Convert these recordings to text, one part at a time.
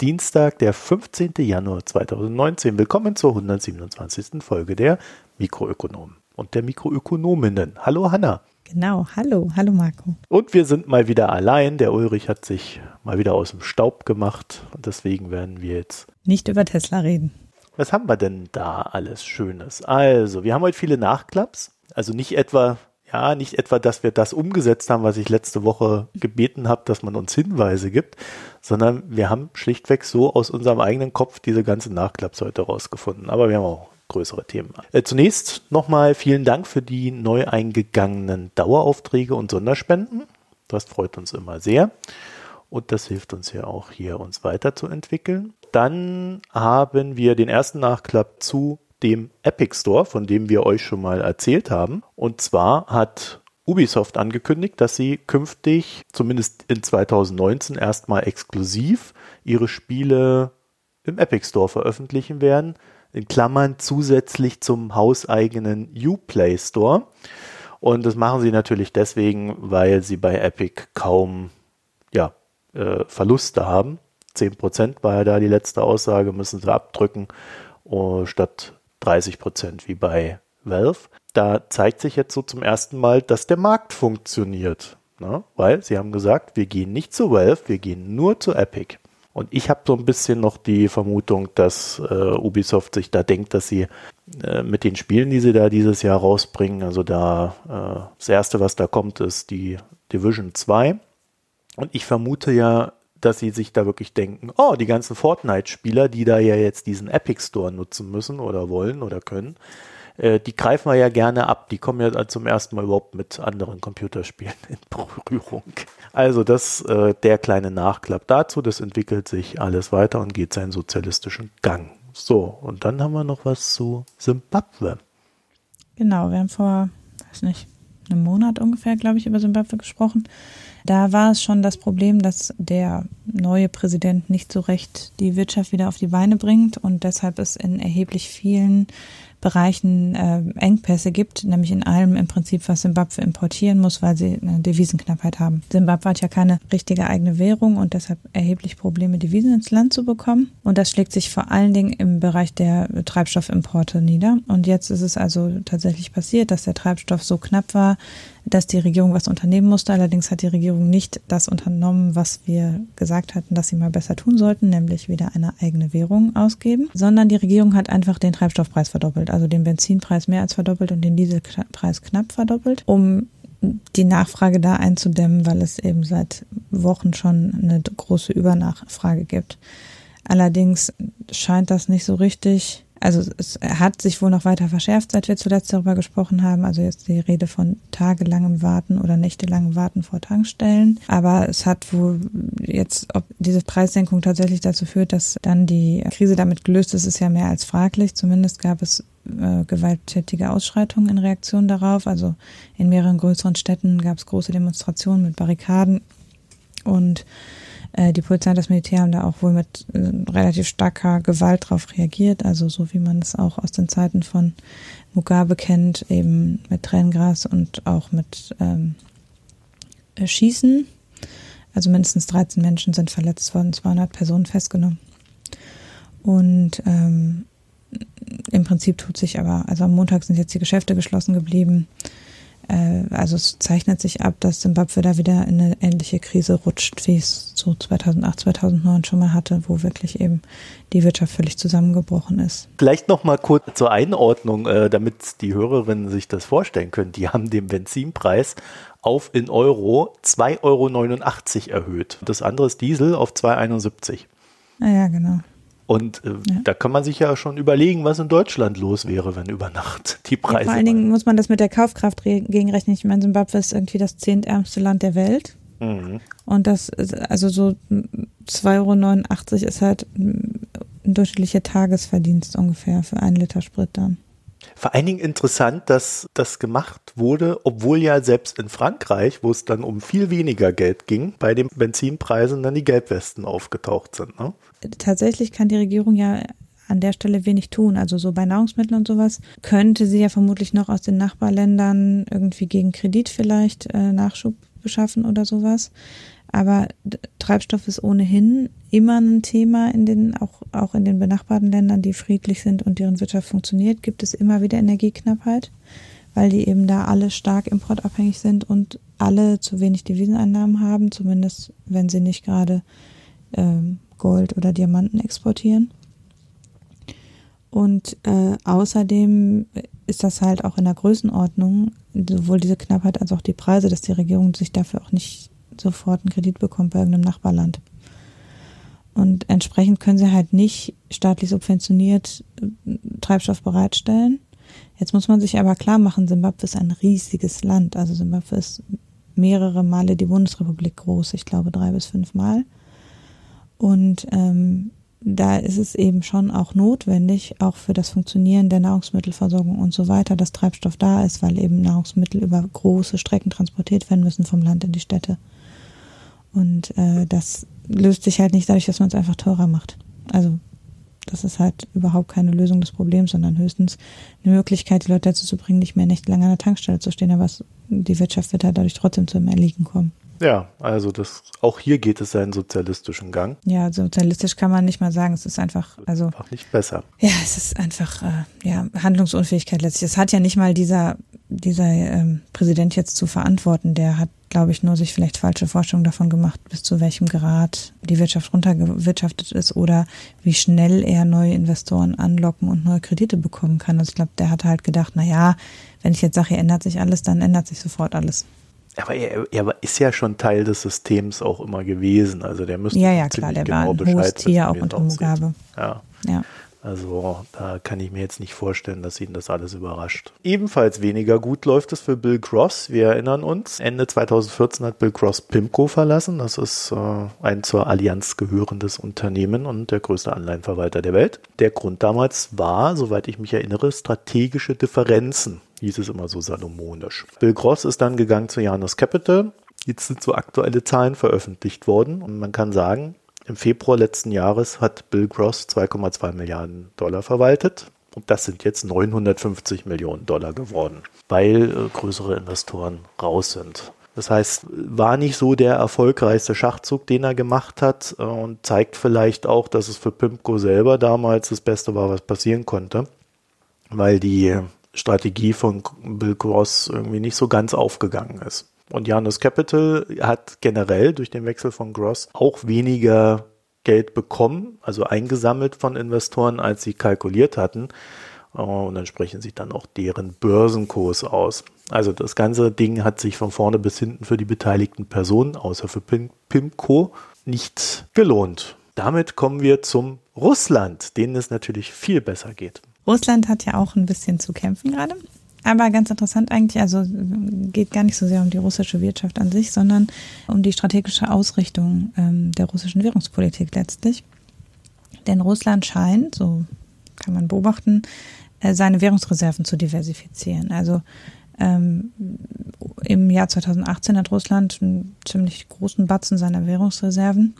Ist Dienstag, der 15. Januar 2019. Willkommen zur 127. Folge der Mikroökonomen und der Mikroökonominnen. Hallo Hanna. Genau, hallo, hallo Marco. Und wir sind mal wieder allein. Der Ulrich hat sich mal wieder aus dem Staub gemacht und deswegen werden wir jetzt nicht über Tesla reden. Was haben wir denn da alles Schönes? Also, wir haben heute viele Nachklaps. Also nicht etwa ja, nicht etwa, dass wir das umgesetzt haben, was ich letzte Woche gebeten habe, dass man uns Hinweise gibt, sondern wir haben schlichtweg so aus unserem eigenen Kopf diese ganzen Nachklaps heute rausgefunden. Aber wir haben auch größere Themen. Äh, zunächst nochmal vielen Dank für die neu eingegangenen Daueraufträge und Sonderspenden. Das freut uns immer sehr. Und das hilft uns ja auch hier, uns weiterzuentwickeln. Dann haben wir den ersten Nachklapp zu dem Epic Store, von dem wir euch schon mal erzählt haben. Und zwar hat Ubisoft angekündigt, dass sie künftig, zumindest in 2019, erstmal exklusiv ihre Spiele im Epic Store veröffentlichen werden. In Klammern zusätzlich zum hauseigenen Uplay Store. Und das machen sie natürlich deswegen, weil sie bei Epic kaum ja, äh, Verluste haben. 10% war ja da die letzte Aussage, müssen sie abdrücken, uh, statt 30 Prozent wie bei Valve. Da zeigt sich jetzt so zum ersten Mal, dass der Markt funktioniert. Ne? Weil sie haben gesagt, wir gehen nicht zu Valve, wir gehen nur zu Epic. Und ich habe so ein bisschen noch die Vermutung, dass äh, Ubisoft sich da denkt, dass sie äh, mit den Spielen, die sie da dieses Jahr rausbringen, also da äh, das erste, was da kommt, ist die Division 2. Und ich vermute ja, dass sie sich da wirklich denken, oh, die ganzen Fortnite-Spieler, die da ja jetzt diesen Epic Store nutzen müssen oder wollen oder können, äh, die greifen wir ja gerne ab. Die kommen ja zum ersten Mal überhaupt mit anderen Computerspielen in Berührung. Also das, äh, der kleine Nachklapp dazu, das entwickelt sich alles weiter und geht seinen sozialistischen Gang. So, und dann haben wir noch was zu Simbabwe. Genau, wir haben vor, weiß nicht, einem Monat ungefähr, glaube ich, über Simbabwe gesprochen. Da war es schon das Problem, dass der neue Präsident nicht so recht die Wirtschaft wieder auf die Beine bringt und deshalb es in erheblich vielen Bereichen äh, Engpässe gibt, nämlich in allem im Prinzip, was Simbabwe importieren muss, weil sie eine Devisenknappheit haben. Simbabwe hat ja keine richtige eigene Währung und deshalb erheblich Probleme, Devisen ins Land zu bekommen. Und das schlägt sich vor allen Dingen im Bereich der Treibstoffimporte nieder. Und jetzt ist es also tatsächlich passiert, dass der Treibstoff so knapp war, dass die Regierung was unternehmen musste. Allerdings hat die Regierung nicht das unternommen, was wir gesagt hatten, dass sie mal besser tun sollten, nämlich wieder eine eigene Währung ausgeben, sondern die Regierung hat einfach den Treibstoffpreis verdoppelt, also den Benzinpreis mehr als verdoppelt und den Dieselpreis knapp verdoppelt, um die Nachfrage da einzudämmen, weil es eben seit Wochen schon eine große Übernachfrage gibt. Allerdings scheint das nicht so richtig also es hat sich wohl noch weiter verschärft, seit wir zuletzt darüber gesprochen haben. Also jetzt die Rede von tagelangem Warten oder nächtelangem Warten vor Tankstellen. Aber es hat wohl jetzt, ob diese Preissenkung tatsächlich dazu führt, dass dann die Krise damit gelöst ist, ist ja mehr als fraglich. Zumindest gab es äh, gewalttätige Ausschreitungen in Reaktion darauf. Also in mehreren größeren Städten gab es große Demonstrationen mit Barrikaden und äh, die Polizei und das Militär haben da auch wohl mit äh, relativ starker Gewalt darauf reagiert, also so wie man es auch aus den Zeiten von Mugabe kennt, eben mit Tränengras und auch mit ähm, Schießen. Also mindestens 13 Menschen sind verletzt worden, 200 Personen festgenommen. Und ähm, im Prinzip tut sich aber, also am Montag sind jetzt die Geschäfte geschlossen geblieben. Äh, also es zeichnet sich ab, dass Zimbabwe da wieder in eine ähnliche Krise rutscht, wie es so 2008, 2009 schon mal hatte, wo wirklich eben die Wirtschaft völlig zusammengebrochen ist. Vielleicht noch mal kurz zur Einordnung, äh, damit die Hörerinnen sich das vorstellen können. Die haben den Benzinpreis auf in Euro 2,89 Euro erhöht. Das andere ist Diesel auf 2,71. Ah ja, genau. Und äh, ja. da kann man sich ja schon überlegen, was in Deutschland los wäre, wenn über Nacht die Preise. Ja, vor allen Dingen muss man das mit der Kaufkraft gegenrechnen. Ich meine, Zimbabwe ist irgendwie das zehntärmste Land der Welt. Mhm. Und das, also so 2,89 Euro ist halt ein durchschnittlicher Tagesverdienst ungefähr für einen Liter Sprit dann. Vor allen Dingen interessant, dass das gemacht wurde, obwohl ja selbst in Frankreich, wo es dann um viel weniger Geld ging, bei den Benzinpreisen dann die Gelbwesten aufgetaucht sind. Ne? Tatsächlich kann die Regierung ja an der Stelle wenig tun. Also so bei Nahrungsmitteln und sowas könnte sie ja vermutlich noch aus den Nachbarländern irgendwie gegen Kredit vielleicht äh, Nachschub beschaffen oder sowas. Aber Treibstoff ist ohnehin immer ein Thema in den, auch, auch in den benachbarten Ländern, die friedlich sind und deren Wirtschaft funktioniert, gibt es immer wieder Energieknappheit, weil die eben da alle stark importabhängig sind und alle zu wenig Deviseneinnahmen haben, zumindest wenn sie nicht gerade ähm, Gold oder Diamanten exportieren. Und äh, außerdem ist das halt auch in der Größenordnung, sowohl diese Knappheit als auch die Preise, dass die Regierung sich dafür auch nicht sofort einen Kredit bekommt bei irgendeinem Nachbarland. Und entsprechend können sie halt nicht staatlich subventioniert äh, Treibstoff bereitstellen. Jetzt muss man sich aber klar machen, Simbabwe ist ein riesiges Land. Also Simbabwe ist mehrere Male die Bundesrepublik groß, ich glaube drei bis fünf Mal. Und ähm, da ist es eben schon auch notwendig, auch für das Funktionieren der Nahrungsmittelversorgung und so weiter, dass Treibstoff da ist, weil eben Nahrungsmittel über große Strecken transportiert werden müssen vom Land in die Städte. Und äh, das löst sich halt nicht dadurch, dass man es einfach teurer macht. Also das ist halt überhaupt keine Lösung des Problems, sondern höchstens eine Möglichkeit, die Leute dazu zu bringen, nicht mehr nächtelang an der Tankstelle zu stehen. Aber es, die Wirtschaft wird halt dadurch trotzdem zum Erliegen kommen. Ja, also das, auch hier geht es seinen sozialistischen Gang. Ja, sozialistisch kann man nicht mal sagen. Es ist einfach, also. Einfach nicht besser. Ja, es ist einfach, äh, ja, Handlungsunfähigkeit letztlich. Es hat ja nicht mal dieser, dieser ähm, Präsident jetzt zu verantworten. Der hat, glaube ich, nur sich vielleicht falsche Vorstellungen davon gemacht, bis zu welchem Grad die Wirtschaft runtergewirtschaftet ist oder wie schnell er neue Investoren anlocken und neue Kredite bekommen kann. Also ich glaube, der hat halt gedacht, na ja, wenn ich jetzt sage, hier ändert sich alles, dann ändert sich sofort alles. Aber er, er, ist ja schon Teil des Systems auch immer gewesen. Also der müsste ja, ja, klar, der genau war ein Bescheid Tier auch unter Mugabe. Ja. ja. Also da kann ich mir jetzt nicht vorstellen, dass ihn das alles überrascht. Ebenfalls weniger gut läuft es für Bill Cross. Wir erinnern uns, Ende 2014 hat Bill Cross Pimco verlassen. Das ist äh, ein zur Allianz gehörendes Unternehmen und der größte Anleihenverwalter der Welt. Der Grund damals war, soweit ich mich erinnere, strategische Differenzen hieß es immer so salomonisch. Bill Gross ist dann gegangen zu Janus Capital. Jetzt sind so aktuelle Zahlen veröffentlicht worden und man kann sagen, im Februar letzten Jahres hat Bill Gross 2,2 Milliarden Dollar verwaltet. Und das sind jetzt 950 Millionen Dollar geworden, weil äh, größere Investoren raus sind. Das heißt, war nicht so der erfolgreichste Schachzug, den er gemacht hat äh, und zeigt vielleicht auch, dass es für Pimco selber damals das Beste war, was passieren konnte, weil die Strategie von Bill Gross irgendwie nicht so ganz aufgegangen ist. Und Janus Capital hat generell durch den Wechsel von Gross auch weniger Geld bekommen, also eingesammelt von Investoren, als sie kalkuliert hatten. Und entsprechend sieht dann auch deren Börsenkurs aus. Also das ganze Ding hat sich von vorne bis hinten für die beteiligten Personen, außer für Pimco, nicht gelohnt. Damit kommen wir zum Russland, denen es natürlich viel besser geht. Russland hat ja auch ein bisschen zu kämpfen gerade. Aber ganz interessant eigentlich, also geht gar nicht so sehr um die russische Wirtschaft an sich, sondern um die strategische Ausrichtung ähm, der russischen Währungspolitik letztlich. Denn Russland scheint, so kann man beobachten, äh, seine Währungsreserven zu diversifizieren. Also ähm, im Jahr 2018 hat Russland einen ziemlich großen Batzen seiner Währungsreserven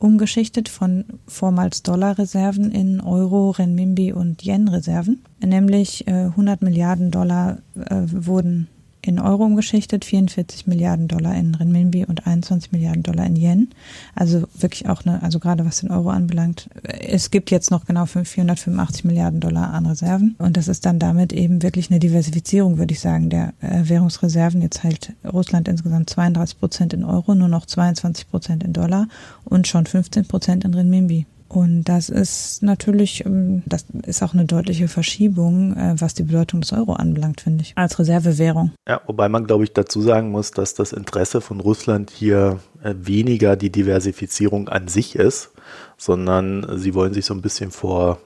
umgeschichtet von vormals Dollarreserven in Euro, Renminbi und Yen-Reserven. Nämlich äh, 100 Milliarden Dollar äh, wurden in Euro umgeschichtet, 44 Milliarden Dollar in Renminbi und 21 Milliarden Dollar in Yen. Also wirklich auch eine, also gerade was den Euro anbelangt. Es gibt jetzt noch genau 485 Milliarden Dollar an Reserven. Und das ist dann damit eben wirklich eine Diversifizierung, würde ich sagen, der äh, Währungsreserven. Jetzt hält Russland insgesamt 32 Prozent in Euro, nur noch 22 Prozent in Dollar und schon 15 Prozent in Renminbi. Und das ist natürlich, ähm, das ist auch eine deutliche Verschiebung, äh, was die Bedeutung des Euro anbelangt, finde ich, als Reservewährung. Ja, wobei man, glaube ich, dazu sagen muss, dass das Interesse von Russland hier äh, weniger die Diversifizierung an sich ist, sondern sie wollen sich so ein bisschen vor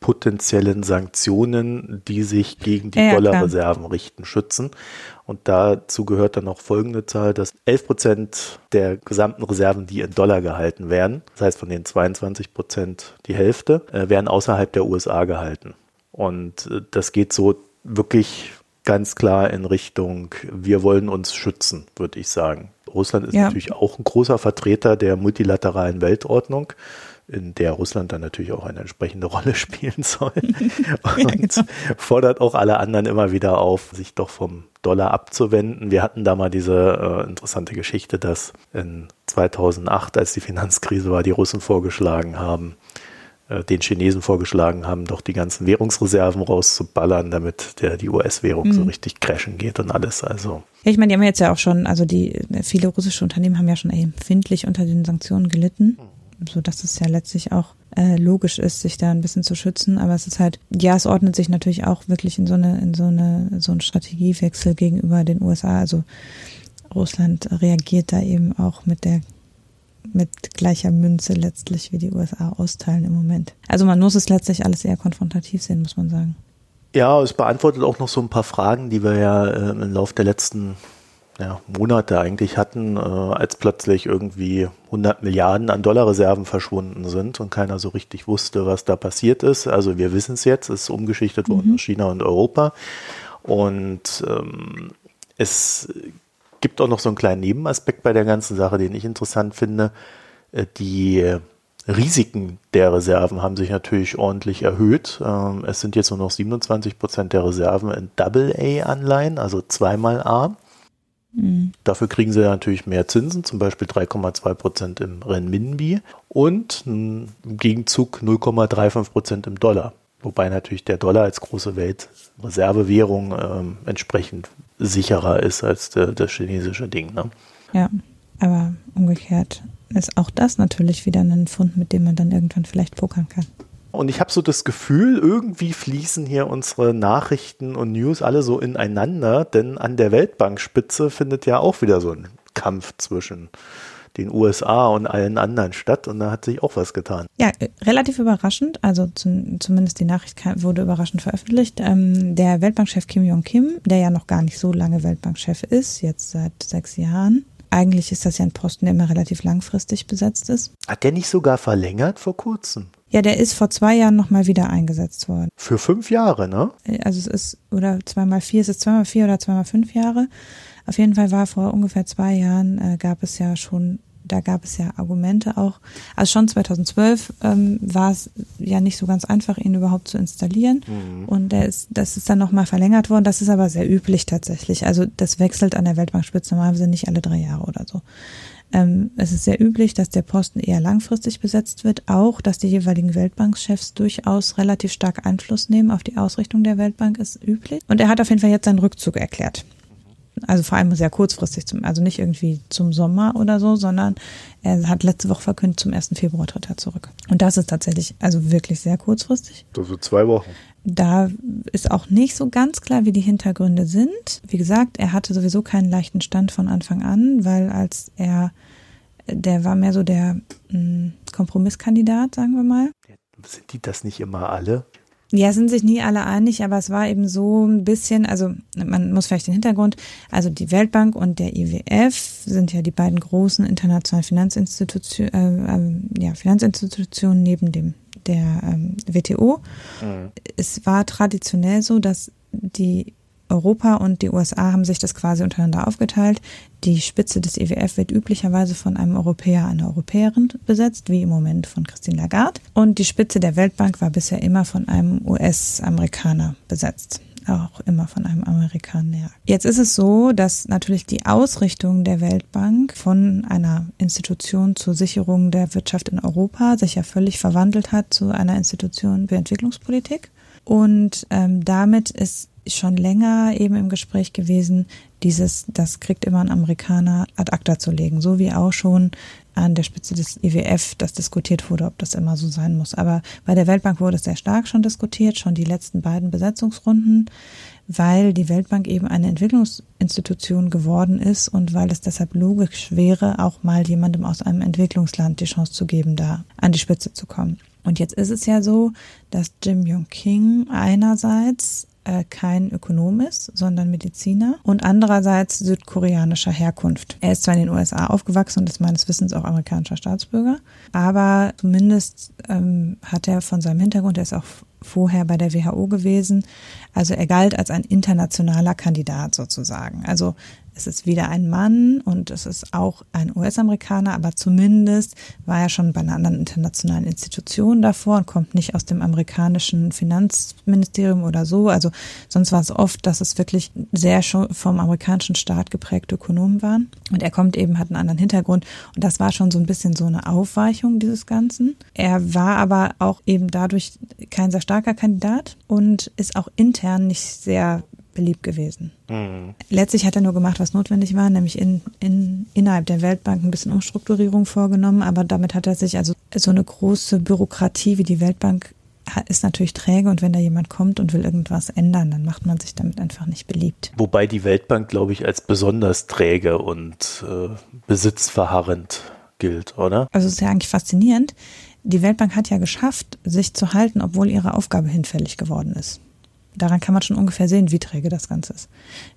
potenziellen Sanktionen, die sich gegen die ja, Dollarreserven richten, schützen. Und dazu gehört dann noch folgende Zahl, dass 11 Prozent der gesamten Reserven, die in Dollar gehalten werden, das heißt von den 22 Prozent die Hälfte, äh, werden außerhalb der USA gehalten. Und äh, das geht so wirklich ganz klar in Richtung, wir wollen uns schützen, würde ich sagen. Russland ist ja. natürlich auch ein großer Vertreter der multilateralen Weltordnung. In der Russland dann natürlich auch eine entsprechende Rolle spielen soll. Und ja, genau. fordert auch alle anderen immer wieder auf, sich doch vom Dollar abzuwenden. Wir hatten da mal diese äh, interessante Geschichte, dass in 2008, als die Finanzkrise war, die Russen vorgeschlagen haben, äh, den Chinesen vorgeschlagen haben, doch die ganzen Währungsreserven rauszuballern, damit der, die US-Währung mhm. so richtig crashen geht und alles. Also. Ja, ich meine, die haben jetzt ja auch schon, also die viele russische Unternehmen haben ja schon empfindlich unter den Sanktionen gelitten. Mhm so dass es ja letztlich auch äh, logisch ist, sich da ein bisschen zu schützen. Aber es ist halt, ja, es ordnet sich natürlich auch wirklich in so eine, in so eine, so einen Strategiewechsel gegenüber den USA. Also Russland reagiert da eben auch mit der mit gleicher Münze letztlich wie die USA austeilen im Moment. Also man muss es letztlich alles eher konfrontativ sehen, muss man sagen. Ja, es beantwortet auch noch so ein paar Fragen, die wir ja äh, im Laufe der letzten ja, Monate eigentlich hatten, äh, als plötzlich irgendwie 100 Milliarden an Dollarreserven verschwunden sind und keiner so richtig wusste, was da passiert ist. Also wir wissen es jetzt, es ist umgeschichtet worden mhm. aus China und Europa. Und ähm, es gibt auch noch so einen kleinen Nebenaspekt bei der ganzen Sache, den ich interessant finde. Äh, die Risiken der Reserven haben sich natürlich ordentlich erhöht. Ähm, es sind jetzt nur noch 27 Prozent der Reserven in Double-A-Anleihen, also zweimal A. Dafür kriegen sie natürlich mehr Zinsen, zum Beispiel 3,2 Prozent im Renminbi und im Gegenzug 0,35 Prozent im Dollar. Wobei natürlich der Dollar als große Weltreservewährung ähm, entsprechend sicherer ist als das chinesische Ding. Ne? Ja, aber umgekehrt ist auch das natürlich wieder ein Fund, mit dem man dann irgendwann vielleicht pokern kann. Und ich habe so das Gefühl, irgendwie fließen hier unsere Nachrichten und News alle so ineinander, denn an der Weltbankspitze findet ja auch wieder so ein Kampf zwischen den USA und allen anderen statt und da hat sich auch was getan. Ja, äh, relativ überraschend, also zum, zumindest die Nachricht wurde überraschend veröffentlicht. Ähm, der Weltbankchef Kim Jong-Kim, der ja noch gar nicht so lange Weltbankchef ist, jetzt seit sechs Jahren, eigentlich ist das ja ein Posten, der immer relativ langfristig besetzt ist. Hat der nicht sogar verlängert vor kurzem? Ja, der ist vor zwei Jahren nochmal wieder eingesetzt worden. Für fünf Jahre, ne? Also es ist, oder zweimal vier, es ist zweimal vier oder zweimal fünf Jahre. Auf jeden Fall war vor ungefähr zwei Jahren, äh, gab es ja schon, da gab es ja Argumente auch. Also schon 2012 ähm, war es ja nicht so ganz einfach, ihn überhaupt zu installieren. Mhm. Und der ist, das ist dann nochmal verlängert worden. Das ist aber sehr üblich tatsächlich. Also das wechselt an der Weltbankspitze normalerweise nicht alle drei Jahre oder so. Ähm, es ist sehr üblich, dass der Posten eher langfristig besetzt wird, auch dass die jeweiligen Weltbankchefs durchaus relativ stark Einfluss nehmen auf die Ausrichtung der Weltbank, ist üblich. Und er hat auf jeden Fall jetzt seinen Rückzug erklärt. Also vor allem sehr kurzfristig, zum, also nicht irgendwie zum Sommer oder so, sondern er hat letzte Woche verkündet, zum 1. Februar tritt er zurück. Und das ist tatsächlich, also wirklich sehr kurzfristig. Also zwei Wochen. Da ist auch nicht so ganz klar, wie die Hintergründe sind. Wie gesagt, er hatte sowieso keinen leichten Stand von Anfang an, weil als er, der war mehr so der mh, hm, Kompromisskandidat, sagen wir mal. Sind die das nicht immer alle? Ja, sind sich nie alle einig, aber es war eben so ein bisschen, also man muss vielleicht den Hintergrund, also die Weltbank und der IWF sind ja die beiden großen internationalen Finanzinstitutionen, äh, äh, ja, Finanzinstitutionen neben dem der ähm, WTO. Mhm. Es war traditionell so, dass die Europa und die USA haben sich das quasi untereinander aufgeteilt. Die Spitze des IWF wird üblicherweise von einem Europäer, einer Europäerin besetzt, wie im Moment von Christine Lagarde. Und die Spitze der Weltbank war bisher immer von einem US-Amerikaner besetzt auch immer von einem Amerikaner. Jetzt ist es so, dass natürlich die Ausrichtung der Weltbank von einer Institution zur Sicherung der Wirtschaft in Europa sich ja völlig verwandelt hat zu einer Institution für Entwicklungspolitik. Und ähm, damit ist schon länger eben im Gespräch gewesen, dieses, das kriegt immer ein Amerikaner ad acta zu legen, so wie auch schon an der Spitze des IWF das diskutiert wurde, ob das immer so sein muss. Aber bei der Weltbank wurde es sehr stark schon diskutiert, schon die letzten beiden Besetzungsrunden, weil die Weltbank eben eine Entwicklungsinstitution geworden ist und weil es deshalb logisch wäre, auch mal jemandem aus einem Entwicklungsland die Chance zu geben, da an die Spitze zu kommen. Und jetzt ist es ja so, dass Jim Yong King einerseits äh, kein Ökonom ist, sondern Mediziner und andererseits südkoreanischer Herkunft. Er ist zwar in den USA aufgewachsen und ist meines Wissens auch amerikanischer Staatsbürger, aber zumindest ähm, hat er von seinem Hintergrund, er ist auch vorher bei der WHO gewesen, also er galt als ein internationaler Kandidat sozusagen. Also es ist wieder ein Mann und es ist auch ein US-Amerikaner, aber zumindest war er schon bei einer anderen internationalen Institution davor und kommt nicht aus dem amerikanischen Finanzministerium oder so. Also sonst war es oft, dass es wirklich sehr schon vom amerikanischen Staat geprägte Ökonomen waren. Und er kommt eben, hat einen anderen Hintergrund. Und das war schon so ein bisschen so eine Aufweichung dieses Ganzen. Er war aber auch eben dadurch kein sehr starker Kandidat und ist auch intern nicht sehr beliebt gewesen. Mhm. Letztlich hat er nur gemacht, was notwendig war, nämlich in, in, innerhalb der Weltbank ein bisschen Umstrukturierung vorgenommen, aber damit hat er sich also so eine große Bürokratie wie die Weltbank ist natürlich träge und wenn da jemand kommt und will irgendwas ändern, dann macht man sich damit einfach nicht beliebt. Wobei die Weltbank, glaube ich, als besonders träge und äh, besitzverharrend gilt, oder? Also es ist ja eigentlich faszinierend. Die Weltbank hat ja geschafft, sich zu halten, obwohl ihre Aufgabe hinfällig geworden ist. Daran kann man schon ungefähr sehen, wie träge das Ganze ist.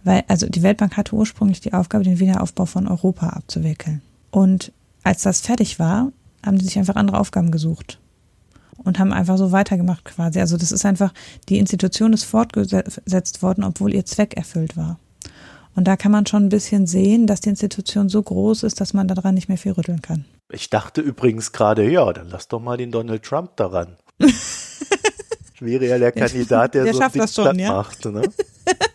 Weil, also die Weltbank hatte ursprünglich die Aufgabe, den Wiederaufbau von Europa abzuwickeln. Und als das fertig war, haben die sich einfach andere Aufgaben gesucht und haben einfach so weitergemacht quasi. Also das ist einfach, die Institution ist fortgesetzt worden, obwohl ihr Zweck erfüllt war. Und da kann man schon ein bisschen sehen, dass die Institution so groß ist, dass man daran nicht mehr viel rütteln kann. Ich dachte übrigens gerade, ja, dann lass doch mal den Donald Trump daran. wäre ja der Kandidat, der, der so schafft das schon, ja? macht. Ne?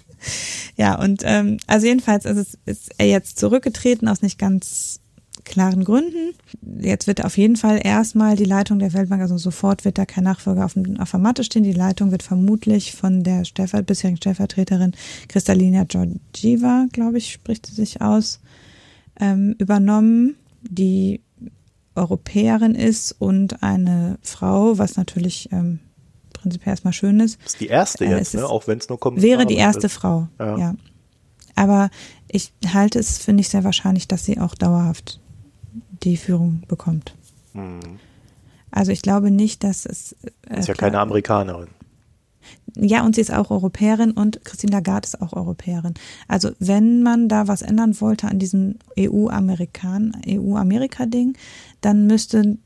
ja, und ähm, also jedenfalls ist, es, ist er jetzt zurückgetreten aus nicht ganz klaren Gründen. Jetzt wird auf jeden Fall erstmal die Leitung der Weltbank, also sofort wird da kein Nachfolger auf, auf der Matte stehen. Die Leitung wird vermutlich von der Stellver bisherigen Stellvertreterin Kristalina Georgieva, glaube ich, spricht sie sich aus, ähm, übernommen, die Europäerin ist und eine Frau, was natürlich ähm, prinzipiell erstmal schön ist. Das ist die erste äh, jetzt, ne? auch wenn es nur kommt. Wäre die erste ist. Frau, ja. ja. Aber ich halte es, finde ich, sehr wahrscheinlich, dass sie auch dauerhaft die Führung bekommt. Hm. Also ich glaube nicht, dass es. Äh, ist ja keine Amerikanerin. Ja, und sie ist auch Europäerin und Christine Lagarde ist auch Europäerin. Also wenn man da was ändern wollte an diesem EU-Amerikan, EU-Amerika-Ding, dann müsste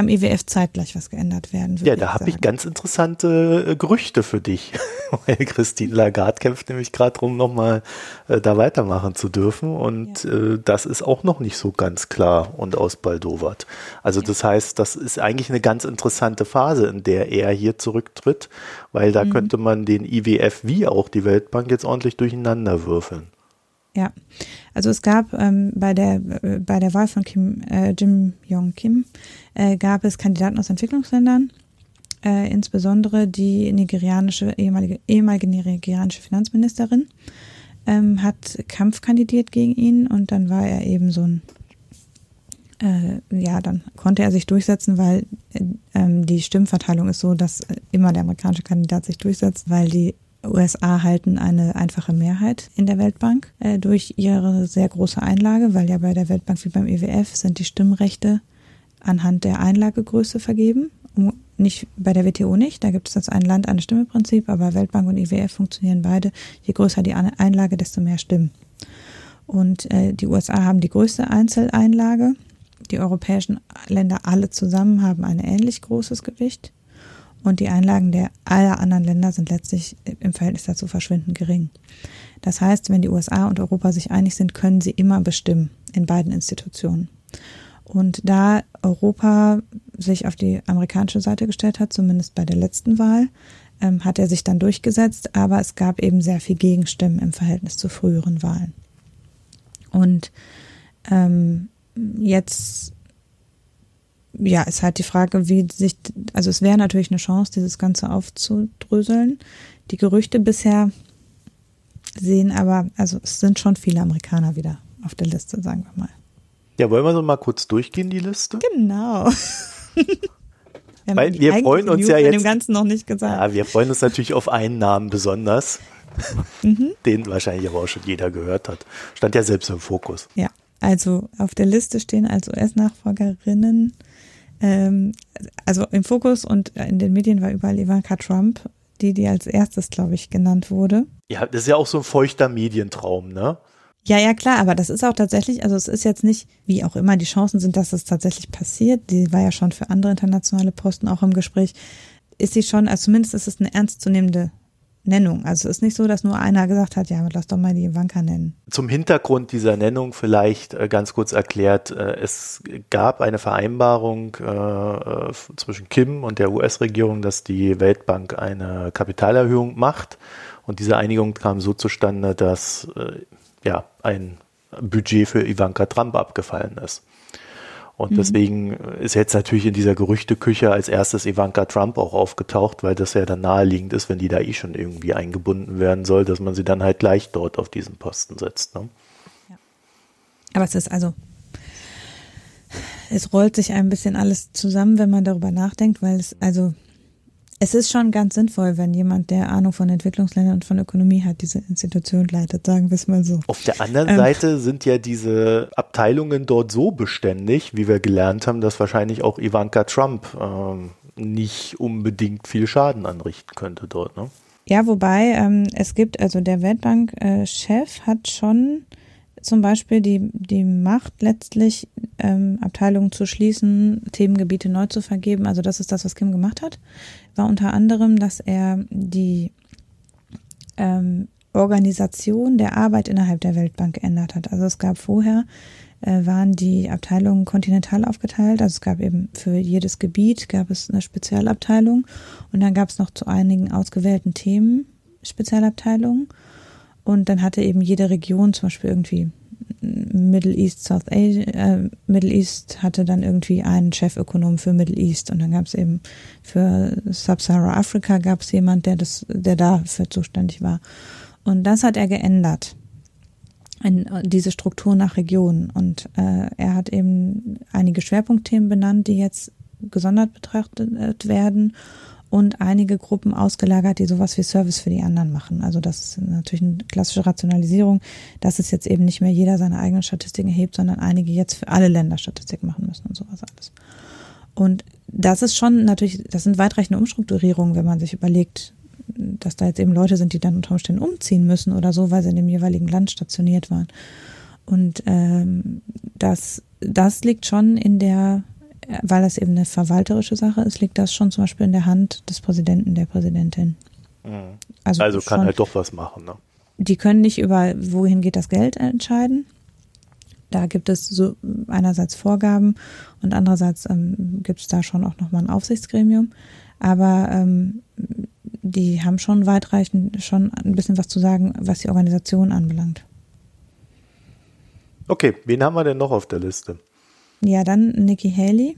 am IWF e zeitgleich was geändert werden. Ja, da habe ich ganz interessante äh, Gerüchte für dich. Weil Christine Lagarde kämpft nämlich gerade darum, nochmal äh, da weitermachen zu dürfen. Und ja. äh, das ist auch noch nicht so ganz klar und ausbaldowert. Also ja. das heißt, das ist eigentlich eine ganz interessante Phase, in der er hier zurücktritt, weil da mhm. könnte man den IWF wie auch die Weltbank jetzt ordentlich durcheinander würfeln. Ja, also es gab ähm, bei der äh, bei der Wahl von Kim, äh, Jim Yong Kim äh, gab es Kandidaten aus Entwicklungsländern, äh, insbesondere die nigerianische ehemalige ehemalige nigerianische Finanzministerin ähm, hat Kampf kandidiert gegen ihn und dann war er eben so ein äh, ja, dann konnte er sich durchsetzen, weil äh, ähm, die Stimmverteilung ist so, dass immer der amerikanische Kandidat sich durchsetzt, weil die USA halten eine einfache Mehrheit in der Weltbank äh, durch ihre sehr große Einlage, weil ja bei der Weltbank wie beim IWF e sind die Stimmrechte anhand der Einlagegröße vergeben. Nicht bei der WTO nicht, da gibt es das ein Land eine Stimme Prinzip, aber Weltbank und IWF e funktionieren beide. Je größer die Einlage, desto mehr Stimmen. Und äh, die USA haben die größte Einzeleinlage. Die europäischen Länder alle zusammen haben ein ähnlich großes Gewicht und die Einlagen der aller anderen Länder sind letztlich im Verhältnis dazu verschwindend gering. Das heißt, wenn die USA und Europa sich einig sind, können sie immer bestimmen in beiden Institutionen. Und da Europa sich auf die amerikanische Seite gestellt hat, zumindest bei der letzten Wahl, ähm, hat er sich dann durchgesetzt, aber es gab eben sehr viel Gegenstimmen im Verhältnis zu früheren Wahlen. Und ähm, jetzt ja, ist halt die Frage, wie sich, also es wäre natürlich eine Chance, dieses Ganze aufzudröseln. Die Gerüchte bisher sehen aber, also es sind schon viele Amerikaner wieder auf der Liste, sagen wir mal. Ja, wollen wir so mal kurz durchgehen, die Liste? Genau. wir Weil wir freuen uns ja jetzt. dem Ganzen noch nicht gesagt. Ja, wir freuen uns natürlich auf einen Namen besonders, mhm. den wahrscheinlich aber auch schon jeder gehört hat. Stand ja selbst im Fokus. Ja, also auf der Liste stehen als US-Nachfolgerinnen ähm, also im Fokus und in den Medien war überall Ivanka Trump, die, die als erstes, glaube ich, genannt wurde. Ja, das ist ja auch so ein feuchter Medientraum, ne? Ja, ja, klar, aber das ist auch tatsächlich, also es ist jetzt nicht, wie auch immer die Chancen sind, dass es tatsächlich passiert. Die war ja schon für andere internationale Posten auch im Gespräch. Ist sie schon, also zumindest ist es eine ernstzunehmende Nennung. Also es ist nicht so, dass nur einer gesagt hat, ja, lass doch mal die Ivanka nennen. Zum Hintergrund dieser Nennung vielleicht äh, ganz kurz erklärt, äh, es gab eine Vereinbarung äh, zwischen Kim und der US-Regierung, dass die Weltbank eine Kapitalerhöhung macht. Und diese Einigung kam so zustande, dass ja, ein Budget für Ivanka Trump abgefallen ist. Und mhm. deswegen ist jetzt natürlich in dieser Gerüchteküche als erstes Ivanka Trump auch aufgetaucht, weil das ja dann naheliegend ist, wenn die da eh schon irgendwie eingebunden werden soll, dass man sie dann halt gleich dort auf diesen Posten setzt. Ne? Ja. Aber es ist also, es rollt sich ein bisschen alles zusammen, wenn man darüber nachdenkt, weil es also es ist schon ganz sinnvoll, wenn jemand, der Ahnung von Entwicklungsländern und von Ökonomie hat, diese Institution leitet, sagen wir es mal so. Auf der anderen ähm, Seite sind ja diese Abteilungen dort so beständig, wie wir gelernt haben, dass wahrscheinlich auch Ivanka Trump ähm, nicht unbedingt viel Schaden anrichten könnte dort. Ne? Ja, wobei ähm, es gibt, also der Weltbank-Chef äh, hat schon zum Beispiel die, die Macht letztlich ähm, Abteilungen zu schließen, Themengebiete neu zu vergeben. Also das ist das, was Kim gemacht hat. War unter anderem, dass er die ähm, Organisation der Arbeit innerhalb der Weltbank geändert hat. Also es gab vorher äh, waren die Abteilungen kontinental aufgeteilt. Also es gab eben für jedes Gebiet gab es eine Spezialabteilung und dann gab es noch zu einigen ausgewählten Themen Spezialabteilungen. Und dann hatte eben jede Region zum Beispiel irgendwie Middle East, South Asia, äh, Middle East hatte dann irgendwie einen Chefökonom für Middle East und dann gab es eben für Sub-Sahara Afrika gab es jemand, der das, der dafür zuständig war. Und das hat er geändert. In diese Struktur nach Regionen. Und äh, er hat eben einige Schwerpunktthemen benannt, die jetzt gesondert betrachtet werden und einige Gruppen ausgelagert, die sowas wie Service für die anderen machen. Also das ist natürlich eine klassische Rationalisierung, dass es jetzt eben nicht mehr jeder seine eigenen Statistiken erhebt, sondern einige jetzt für alle Länder Statistiken machen müssen und sowas alles. Und das ist schon natürlich, das sind weitreichende Umstrukturierungen, wenn man sich überlegt, dass da jetzt eben Leute sind, die dann unter Umständen umziehen müssen oder so, weil sie in dem jeweiligen Land stationiert waren. Und ähm, das, das liegt schon in der weil das eben eine verwalterische Sache ist, liegt das schon zum Beispiel in der Hand des Präsidenten, der Präsidentin. Mhm. Also, also kann schon, halt doch was machen. Ne? Die können nicht über, wohin geht das Geld entscheiden. Da gibt es so einerseits Vorgaben und andererseits ähm, gibt es da schon auch nochmal ein Aufsichtsgremium. Aber ähm, die haben schon weitreichend schon ein bisschen was zu sagen, was die Organisation anbelangt. Okay, wen haben wir denn noch auf der Liste? Ja, dann Nikki Haley,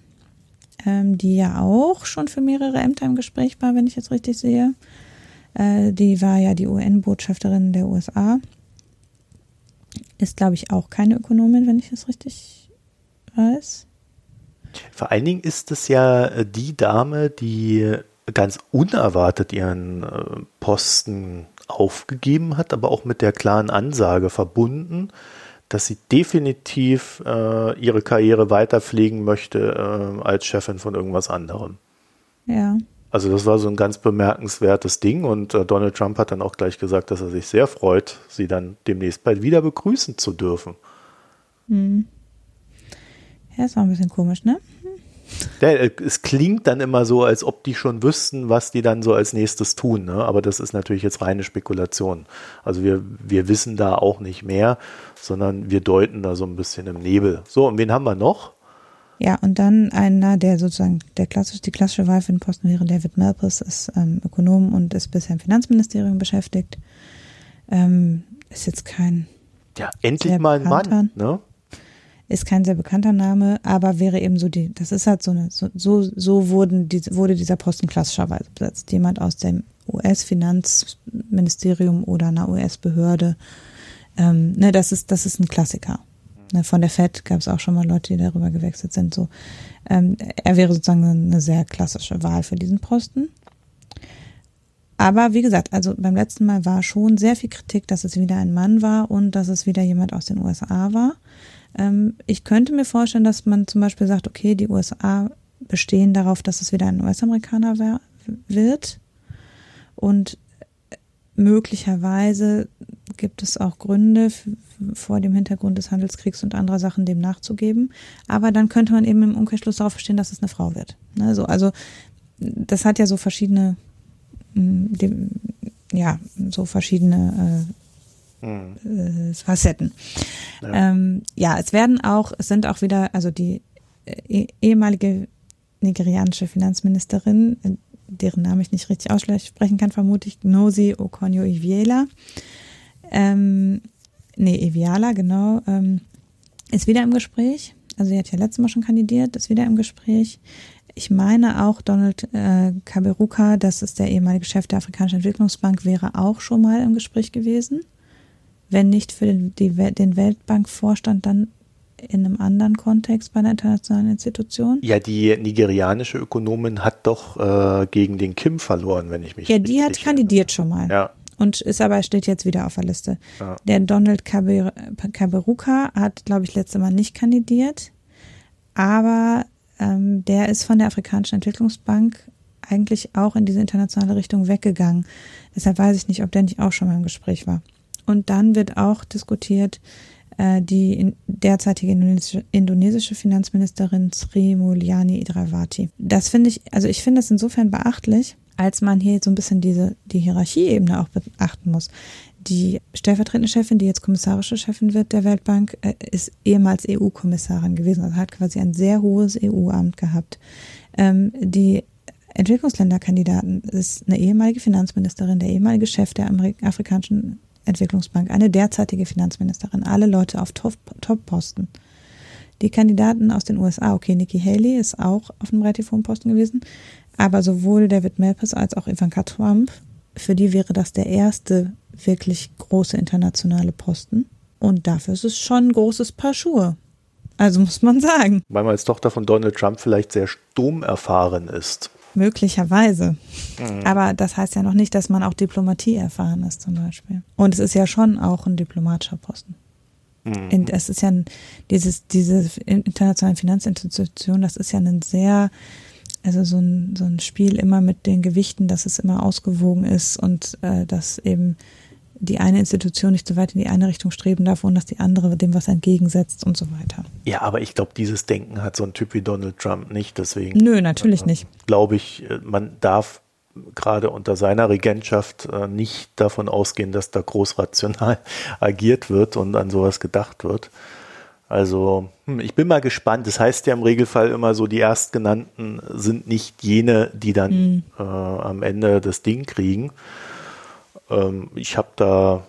ähm, die ja auch schon für mehrere Ämter im Gespräch war, wenn ich jetzt richtig sehe. Äh, die war ja die UN-Botschafterin der USA. Ist, glaube ich, auch keine Ökonomin, wenn ich das richtig weiß. Vor allen Dingen ist es ja äh, die Dame, die ganz unerwartet ihren äh, Posten aufgegeben hat, aber auch mit der klaren Ansage verbunden, dass sie definitiv äh, ihre Karriere weiter pflegen möchte äh, als Chefin von irgendwas anderem. Ja. Also das war so ein ganz bemerkenswertes Ding und äh, Donald Trump hat dann auch gleich gesagt, dass er sich sehr freut, sie dann demnächst bald wieder begrüßen zu dürfen. Hm. Ja, das war ein bisschen komisch, ne? Äh, es klingt dann immer so, als ob die schon wüssten, was die dann so als nächstes tun. Ne? Aber das ist natürlich jetzt reine Spekulation. Also wir, wir wissen da auch nicht mehr, sondern wir deuten da so ein bisschen im Nebel. So, und wen haben wir noch? Ja, und dann einer, der sozusagen der klassisch, die klassische Wahl für den Posten wäre, David Malpass, ist ähm, Ökonom und ist bisher im Finanzministerium beschäftigt. Ähm, ist jetzt kein. Ja, endlich mal ein Mann, ne? Ist kein sehr bekannter Name, aber wäre eben so die, das ist halt so eine, so, so, so wurden die, wurde dieser Posten klassischerweise besetzt. Jemand aus dem US-Finanzministerium oder einer US-Behörde. Ähm, ne, das ist, das ist ein Klassiker. Ne, von der FED gab es auch schon mal Leute, die darüber gewechselt sind. So, ähm, er wäre sozusagen eine sehr klassische Wahl für diesen Posten. Aber wie gesagt, also beim letzten Mal war schon sehr viel Kritik, dass es wieder ein Mann war und dass es wieder jemand aus den USA war. Ähm, ich könnte mir vorstellen, dass man zum Beispiel sagt, okay, die USA bestehen darauf, dass es wieder ein US-Amerikaner wird. Und möglicherweise gibt es auch Gründe vor dem Hintergrund des Handelskriegs und anderer Sachen dem nachzugeben. Aber dann könnte man eben im Umkehrschluss darauf verstehen, dass es eine Frau wird. Ne, also das hat ja so verschiedene mm, ja, so verschiedene äh. Facetten. Ja. Ähm, ja, es werden auch, es sind auch wieder, also die äh, ehemalige nigerianische Finanzministerin, äh, deren Namen ich nicht richtig aussprechen kann, vermute ich, Gnosi Okonjo-Iweala, ähm, nee, Iweala, genau, ähm, ist wieder im Gespräch. Also sie hat ja letztes Mal schon kandidiert, ist wieder im Gespräch. Ich meine auch Donald äh, Kaberuka, das ist der ehemalige Chef der Afrikanischen Entwicklungsbank, wäre auch schon mal im Gespräch gewesen. Wenn nicht für den, die, den Weltbankvorstand, dann in einem anderen Kontext bei einer internationalen Institution. Ja, die nigerianische Ökonomin hat doch äh, gegen den Kim verloren, wenn ich mich Ja, die hat kandidiert schon mal. Ja. Und ist aber, steht jetzt wieder auf der Liste. Ja. Der Donald Kaberuka hat, glaube ich, letzte Mal nicht kandidiert. Aber ähm, der ist von der Afrikanischen Entwicklungsbank eigentlich auch in diese internationale Richtung weggegangen. Deshalb weiß ich nicht, ob der nicht auch schon mal im Gespräch war. Und dann wird auch diskutiert, äh, die derzeitige indonesische, indonesische Finanzministerin Sri Mulyani Indrawati. Das finde ich, also ich finde das insofern beachtlich, als man hier so ein bisschen diese, die Hierarchieebene auch beachten muss. Die stellvertretende Chefin, die jetzt kommissarische Chefin wird der Weltbank, äh, ist ehemals EU-Kommissarin gewesen, also hat quasi ein sehr hohes EU-Amt gehabt. Ähm, die Entwicklungsländerkandidaten ist eine ehemalige Finanzministerin, der ehemalige Chef der Afrikanischen Entwicklungsbank, eine derzeitige Finanzministerin, alle Leute auf Top-Posten. Die Kandidaten aus den USA, okay, Nikki Haley ist auch auf einem relativ hohen Posten gewesen, aber sowohl David Malpass als auch Ivanka Trump, für die wäre das der erste wirklich große internationale Posten. Und dafür ist es schon ein großes Paar Schuhe. Also muss man sagen. Weil man als Tochter von Donald Trump vielleicht sehr sturmerfahren ist. Möglicherweise. Mhm. Aber das heißt ja noch nicht, dass man auch Diplomatie erfahren ist, zum Beispiel. Und es ist ja schon auch ein diplomatischer Posten. Mhm. Es ist ja ein, dieses, diese internationale Finanzinstitution, das ist ja ein sehr, also so ein, so ein Spiel immer mit den Gewichten, dass es immer ausgewogen ist und äh, dass eben die eine Institution nicht so weit in die eine Richtung streben darf und dass die andere dem was entgegensetzt und so weiter. Ja, aber ich glaube, dieses Denken hat so ein Typ wie Donald Trump nicht. Deswegen. Nö, natürlich äh, nicht. Glaube ich, äh, man darf gerade unter seiner Regentschaft äh, nicht davon ausgehen, dass da großrational agiert wird und an sowas gedacht wird. Also, hm, ich bin mal gespannt. Das heißt ja im Regelfall immer so, die Erstgenannten sind nicht jene, die dann mhm. äh, am Ende das Ding kriegen. Ähm, ich habe da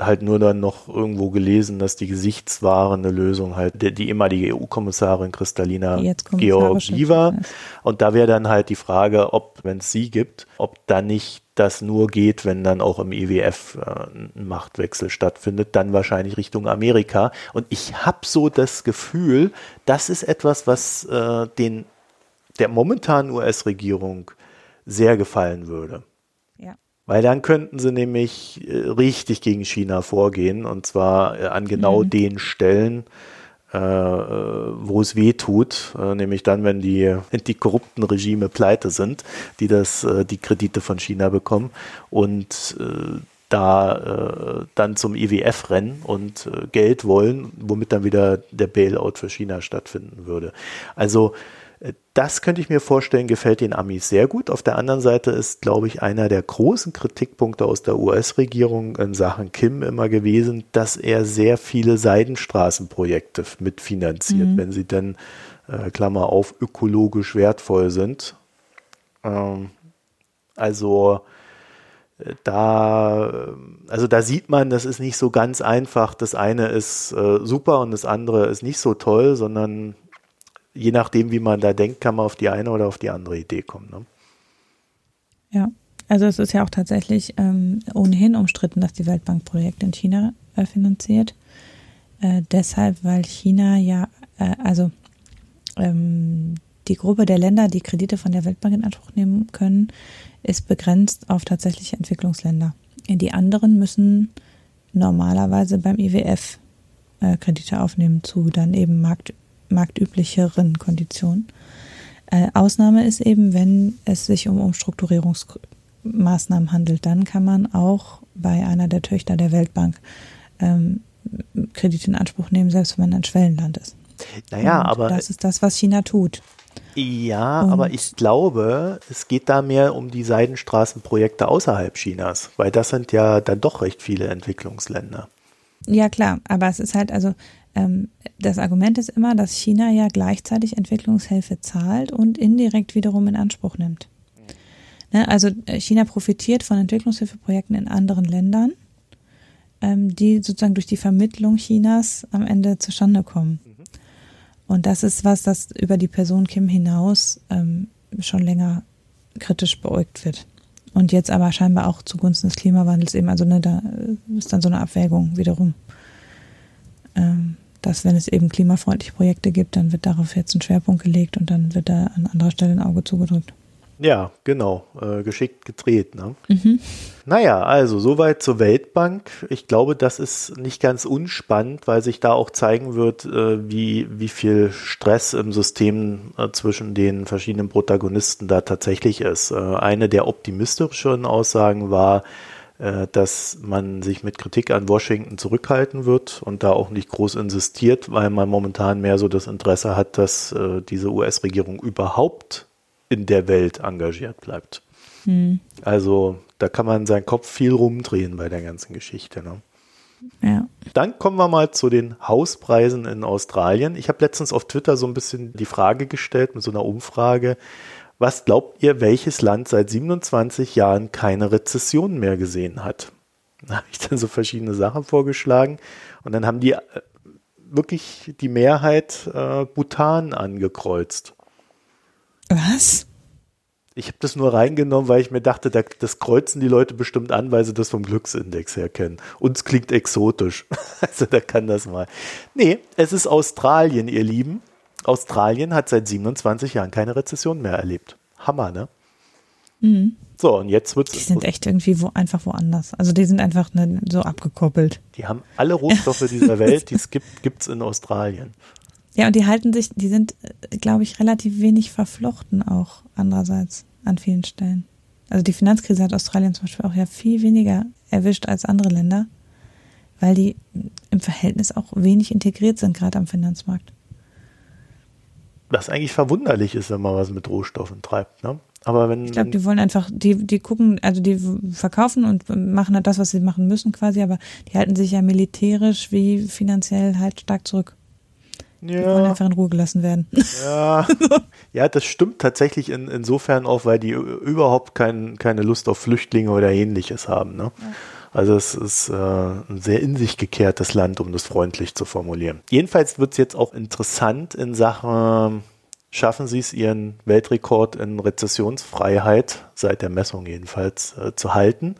halt nur dann noch irgendwo gelesen, dass die gesichtswahrende Lösung halt die, die ehemalige EU-Kommissarin Kristallina Georgieva und da wäre dann halt die Frage, ob, wenn es sie gibt, ob dann nicht das nur geht, wenn dann auch im IWF e äh, ein Machtwechsel stattfindet, dann wahrscheinlich Richtung Amerika. Und ich habe so das Gefühl, das ist etwas, was äh, den der momentanen US-Regierung sehr gefallen würde. Weil dann könnten sie nämlich äh, richtig gegen China vorgehen und zwar äh, an genau mhm. den Stellen, äh, wo es weh tut, äh, nämlich dann, wenn die, die korrupten Regime pleite sind, die das, äh, die Kredite von China bekommen und äh, da dann zum IWF rennen und Geld wollen, womit dann wieder der Bailout für China stattfinden würde. Also das könnte ich mir vorstellen, gefällt den Amis sehr gut. Auf der anderen Seite ist, glaube ich, einer der großen Kritikpunkte aus der US-Regierung in Sachen Kim immer gewesen, dass er sehr viele Seidenstraßenprojekte mitfinanziert, mhm. wenn sie denn, äh, Klammer auf, ökologisch wertvoll sind. Ähm, also äh, da, also da sieht man, das ist nicht so ganz einfach. Das eine ist äh, super und das andere ist nicht so toll, sondern je nachdem, wie man da denkt, kann man auf die eine oder auf die andere Idee kommen. Ne? Ja, also es ist ja auch tatsächlich ähm, ohnehin umstritten, dass die Weltbank Projekte in China äh, finanziert. Äh, deshalb, weil China ja, äh, also ähm, die Gruppe der Länder, die Kredite von der Weltbank in Anspruch nehmen können, ist begrenzt auf tatsächliche Entwicklungsländer. Die anderen müssen normalerweise beim IWF äh, Kredite aufnehmen zu dann eben Markt, marktüblicheren Konditionen. Äh, Ausnahme ist eben, wenn es sich um Umstrukturierungsmaßnahmen handelt, dann kann man auch bei einer der Töchter der Weltbank ähm, Kredite in Anspruch nehmen, selbst wenn man ein Schwellenland ist. Naja, Und aber. Das ist das, was China tut. Ja, Und aber ich glaube, es geht da mehr um die Seidenstraßenprojekte außerhalb Chinas, weil das sind ja dann doch recht viele Entwicklungsländer. Ja, klar, aber es ist halt, also das Argument ist immer, dass China ja gleichzeitig Entwicklungshilfe zahlt und indirekt wiederum in Anspruch nimmt. Ne, also äh, China profitiert von Entwicklungshilfeprojekten in anderen Ländern, ähm, die sozusagen durch die Vermittlung Chinas am Ende zustande kommen. Mhm. Und das ist was, das über die Person Kim hinaus ähm, schon länger kritisch beäugt wird. Und jetzt aber scheinbar auch zugunsten des Klimawandels eben, also ne, da ist dann so eine Abwägung wiederum. Ähm, dass wenn es eben klimafreundliche Projekte gibt, dann wird darauf jetzt ein Schwerpunkt gelegt und dann wird da an anderer Stelle ein Auge zugedrückt. Ja, genau, äh, geschickt gedreht. Ne? Mhm. Naja, also soweit zur Weltbank. Ich glaube, das ist nicht ganz unspannend, weil sich da auch zeigen wird, äh, wie, wie viel Stress im System äh, zwischen den verschiedenen Protagonisten da tatsächlich ist. Äh, eine der optimistischeren Aussagen war, dass man sich mit Kritik an Washington zurückhalten wird und da auch nicht groß insistiert, weil man momentan mehr so das Interesse hat, dass äh, diese US-Regierung überhaupt in der Welt engagiert bleibt. Hm. Also da kann man seinen Kopf viel rumdrehen bei der ganzen Geschichte. Ne? Ja. Dann kommen wir mal zu den Hauspreisen in Australien. Ich habe letztens auf Twitter so ein bisschen die Frage gestellt mit so einer Umfrage. Was glaubt ihr, welches Land seit 27 Jahren keine Rezession mehr gesehen hat? Da habe ich dann so verschiedene Sachen vorgeschlagen und dann haben die äh, wirklich die Mehrheit äh, Bhutan angekreuzt. Was? Ich habe das nur reingenommen, weil ich mir dachte, das kreuzen die Leute bestimmt an, weil sie das vom Glücksindex her kennen. Uns klingt exotisch. Also da kann das mal. Nee, es ist Australien, ihr Lieben. Australien hat seit 27 Jahren keine Rezession mehr erlebt. Hammer, ne? Mhm. So, und jetzt wird's. Die sind echt irgendwie wo, einfach woanders. Also die sind einfach ne, so abgekoppelt. Die haben alle Rohstoffe dieser Welt, die es gibt, gibt es in Australien. Ja, und die halten sich, die sind, glaube ich, relativ wenig verflochten auch andererseits an vielen Stellen. Also die Finanzkrise hat Australien zum Beispiel auch ja viel weniger erwischt als andere Länder, weil die im Verhältnis auch wenig integriert sind, gerade am Finanzmarkt. Was eigentlich verwunderlich ist, wenn man was mit Rohstoffen treibt, ne? Aber wenn. Ich glaube, die wollen einfach, die, die gucken, also die verkaufen und machen halt das, was sie machen müssen quasi, aber die halten sich ja militärisch wie finanziell halt stark zurück. Ja. Die wollen einfach in Ruhe gelassen werden. Ja, ja das stimmt tatsächlich in, insofern auch, weil die überhaupt kein, keine Lust auf Flüchtlinge oder ähnliches haben. Ne? Ja. Also es ist äh, ein sehr in sich gekehrtes Land, um das freundlich zu formulieren. Jedenfalls wird es jetzt auch interessant in Sachen, schaffen sie es, ihren Weltrekord in Rezessionsfreiheit, seit der Messung jedenfalls, äh, zu halten.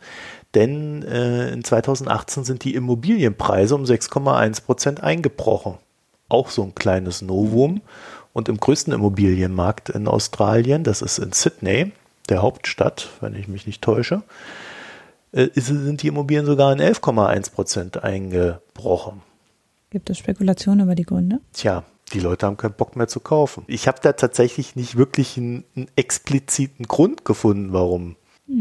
Denn äh, in 2018 sind die Immobilienpreise um 6,1 Prozent eingebrochen auch so ein kleines Novum. Und im größten Immobilienmarkt in Australien, das ist in Sydney, der Hauptstadt, wenn ich mich nicht täusche, äh, sind die Immobilien sogar in 11,1 Prozent eingebrochen. Gibt es Spekulationen über die Gründe? Tja, die Leute haben keinen Bock mehr zu kaufen. Ich habe da tatsächlich nicht wirklich einen, einen expliziten Grund gefunden, warum.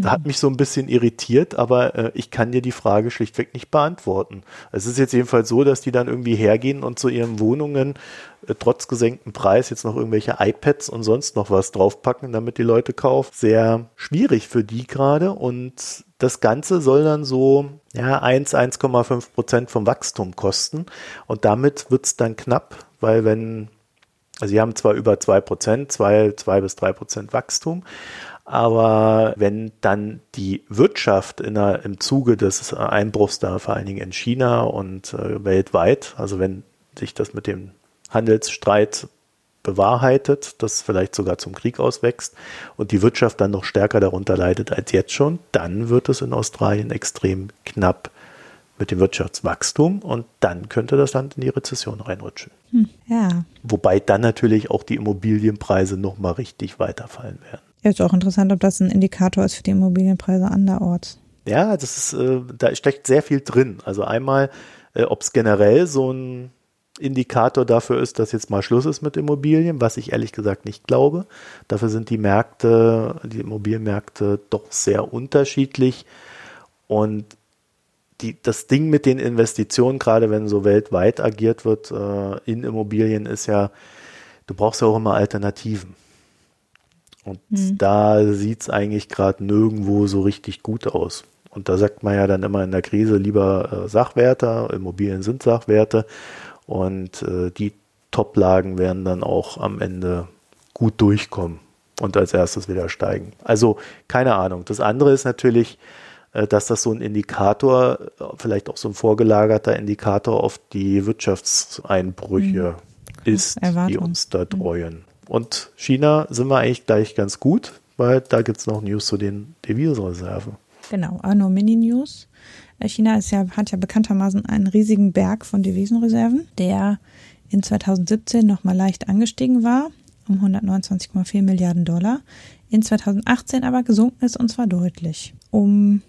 Hat mich so ein bisschen irritiert, aber äh, ich kann dir die Frage schlichtweg nicht beantworten. Es ist jetzt jedenfalls so, dass die dann irgendwie hergehen und zu ihren Wohnungen äh, trotz gesenktem Preis jetzt noch irgendwelche iPads und sonst noch was draufpacken, damit die Leute kaufen. Sehr schwierig für die gerade und das Ganze soll dann so ja, 1, 1,5 Prozent vom Wachstum kosten und damit wird es dann knapp, weil wenn also sie haben zwar über 2 Prozent, 2, 2 bis 3 Prozent Wachstum, aber wenn dann die Wirtschaft in der, im Zuge des Einbruchs da vor allen Dingen in China und äh, weltweit, also wenn sich das mit dem Handelsstreit bewahrheitet, das vielleicht sogar zum Krieg auswächst und die Wirtschaft dann noch stärker darunter leidet als jetzt schon, dann wird es in Australien extrem knapp mit dem Wirtschaftswachstum und dann könnte das Land in die Rezession reinrutschen. Hm, ja. Wobei dann natürlich auch die Immobilienpreise nochmal richtig weiterfallen werden. Ja, ist auch interessant, ob das ein Indikator ist für die Immobilienpreise anderorts. Ja, das ist, äh, da steckt sehr viel drin. Also einmal, äh, ob es generell so ein Indikator dafür ist, dass jetzt mal Schluss ist mit Immobilien, was ich ehrlich gesagt nicht glaube. Dafür sind die Märkte, die Immobilienmärkte doch sehr unterschiedlich. Und die, das Ding mit den Investitionen, gerade wenn so weltweit agiert wird äh, in Immobilien, ist ja, du brauchst ja auch immer Alternativen. Und mhm. da sieht es eigentlich gerade nirgendwo so richtig gut aus. Und da sagt man ja dann immer in der Krise lieber äh, Sachwerte, Immobilien sind Sachwerte und äh, die Top-Lagen werden dann auch am Ende gut durchkommen und als erstes wieder steigen. Also keine Ahnung. Das andere ist natürlich, äh, dass das so ein Indikator, vielleicht auch so ein vorgelagerter Indikator auf die Wirtschaftseinbrüche mhm. ist, die uns da mhm. Und China sind wir eigentlich gleich ganz gut, weil da gibt es noch News zu den Devisenreserven. Genau, auch nur Mini-News. Äh, China ist ja, hat ja bekanntermaßen einen riesigen Berg von Devisenreserven, der in 2017 nochmal leicht angestiegen war, um 129,4 Milliarden Dollar, in 2018 aber gesunken ist und zwar deutlich, um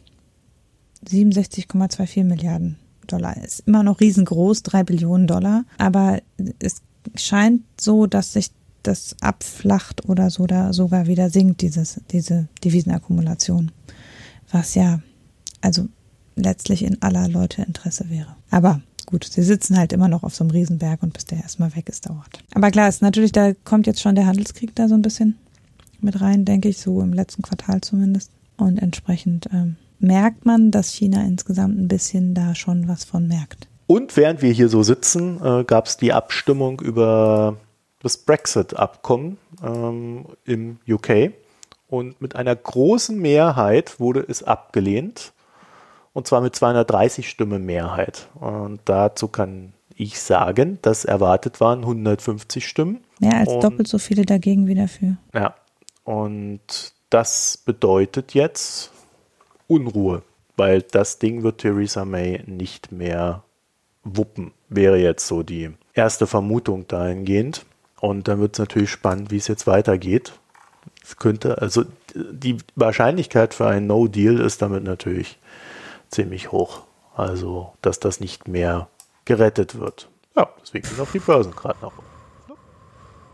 67,24 Milliarden Dollar. Ist immer noch riesengroß, drei Billionen Dollar, aber es scheint so, dass sich das abflacht oder so da sogar wieder sinkt, dieses, diese Devisenakkumulation. Was ja, also letztlich in aller Leute Interesse wäre. Aber gut, sie sitzen halt immer noch auf so einem Riesenberg und bis der erstmal weg ist, dauert. Aber klar, ist natürlich, da kommt jetzt schon der Handelskrieg da so ein bisschen mit rein, denke ich, so im letzten Quartal zumindest. Und entsprechend ähm, merkt man, dass China insgesamt ein bisschen da schon was von merkt. Und während wir hier so sitzen, äh, gab es die Abstimmung über das Brexit-Abkommen ähm, im UK. Und mit einer großen Mehrheit wurde es abgelehnt. Und zwar mit 230 Stimmen Mehrheit. Und dazu kann ich sagen, dass erwartet waren 150 Stimmen. Mehr als und, doppelt so viele dagegen wie dafür. Ja. Und das bedeutet jetzt Unruhe, weil das Ding wird Theresa May nicht mehr wuppen, wäre jetzt so die erste Vermutung dahingehend. Und dann wird es natürlich spannend, wie es jetzt weitergeht. Es könnte, also die Wahrscheinlichkeit für einen No-Deal ist damit natürlich ziemlich hoch. Also, dass das nicht mehr gerettet wird. Ja, deswegen sind auch die Börsen gerade nach oben.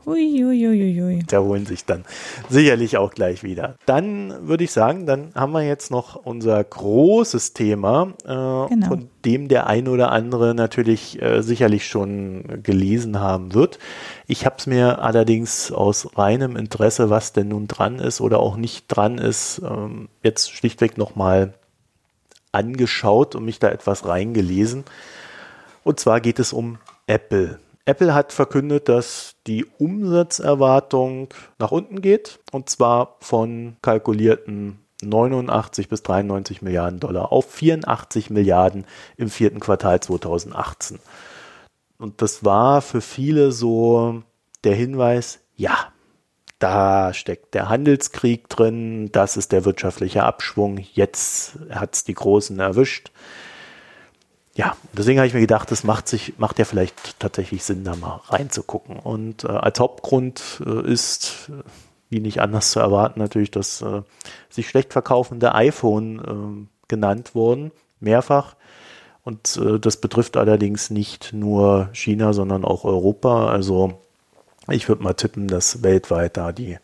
Uiuiuiui. Da holen sich dann sicherlich auch gleich wieder. Dann würde ich sagen, dann haben wir jetzt noch unser großes Thema, äh, genau. von dem der ein oder andere natürlich äh, sicherlich schon gelesen haben wird. Ich habe es mir allerdings aus reinem Interesse, was denn nun dran ist oder auch nicht dran ist, ähm, jetzt schlichtweg nochmal angeschaut und mich da etwas reingelesen. Und zwar geht es um Apple. Apple hat verkündet, dass die Umsatzerwartung nach unten geht und zwar von kalkulierten 89 bis 93 Milliarden Dollar auf 84 Milliarden im vierten Quartal 2018. Und das war für viele so der Hinweis, ja, da steckt der Handelskrieg drin, das ist der wirtschaftliche Abschwung, jetzt hat es die Großen erwischt ja, deswegen habe ich mir gedacht, das macht sich, macht ja vielleicht tatsächlich Sinn, da mal reinzugucken. Und äh, als Hauptgrund äh, ist, äh, wie nicht anders zu erwarten, natürlich das äh, sich schlecht verkaufende iPhone äh, genannt worden, mehrfach. Und äh, das betrifft allerdings nicht nur China, sondern auch Europa. Also ich würde mal tippen, dass weltweit da die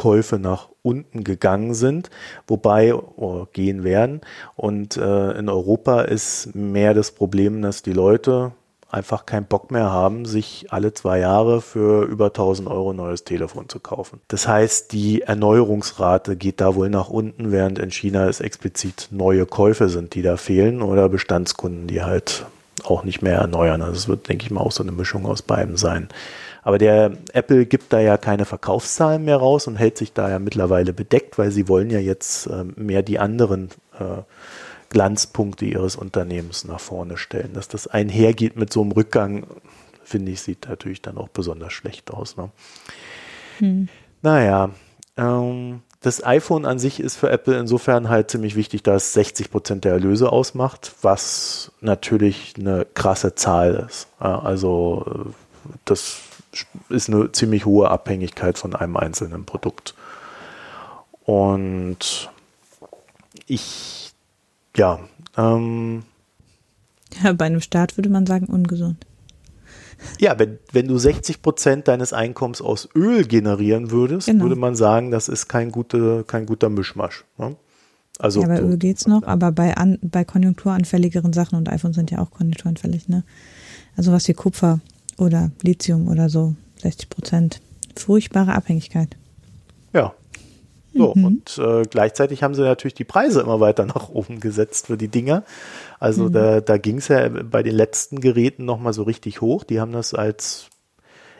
Käufe nach unten gegangen sind, wobei oh, gehen werden. Und äh, in Europa ist mehr das Problem, dass die Leute einfach keinen Bock mehr haben, sich alle zwei Jahre für über 1000 Euro neues Telefon zu kaufen. Das heißt, die Erneuerungsrate geht da wohl nach unten, während in China es explizit neue Käufe sind, die da fehlen oder Bestandskunden, die halt auch nicht mehr erneuern. Also es wird, denke ich mal, auch so eine Mischung aus beiden sein. Aber der Apple gibt da ja keine Verkaufszahlen mehr raus und hält sich da ja mittlerweile bedeckt, weil sie wollen ja jetzt äh, mehr die anderen äh, Glanzpunkte ihres Unternehmens nach vorne stellen. Dass das einhergeht mit so einem Rückgang, finde ich, sieht natürlich dann auch besonders schlecht aus. Ne? Hm. Naja, ähm, das iPhone an sich ist für Apple insofern halt ziemlich wichtig, da es 60 Prozent der Erlöse ausmacht, was natürlich eine krasse Zahl ist. Also äh, das ist eine ziemlich hohe Abhängigkeit von einem einzelnen Produkt. Und ich, ja, ähm, ja, bei einem Staat würde man sagen ungesund. Ja, wenn, wenn du 60 Prozent deines Einkommens aus Öl generieren würdest, genau. würde man sagen, das ist kein, gute, kein guter Mischmasch. Ne? Also, ja, bei Öl geht's noch, aber bei, an, bei konjunkturanfälligeren Sachen und iPhones sind ja auch konjunkturanfällig, ne? Also was wie Kupfer oder Lithium oder so 60 Prozent. Furchtbare Abhängigkeit. Ja. So, mhm. und äh, gleichzeitig haben sie natürlich die Preise immer weiter nach oben gesetzt für die Dinger. Also mhm. da, da ging es ja bei den letzten Geräten nochmal so richtig hoch. Die haben das als,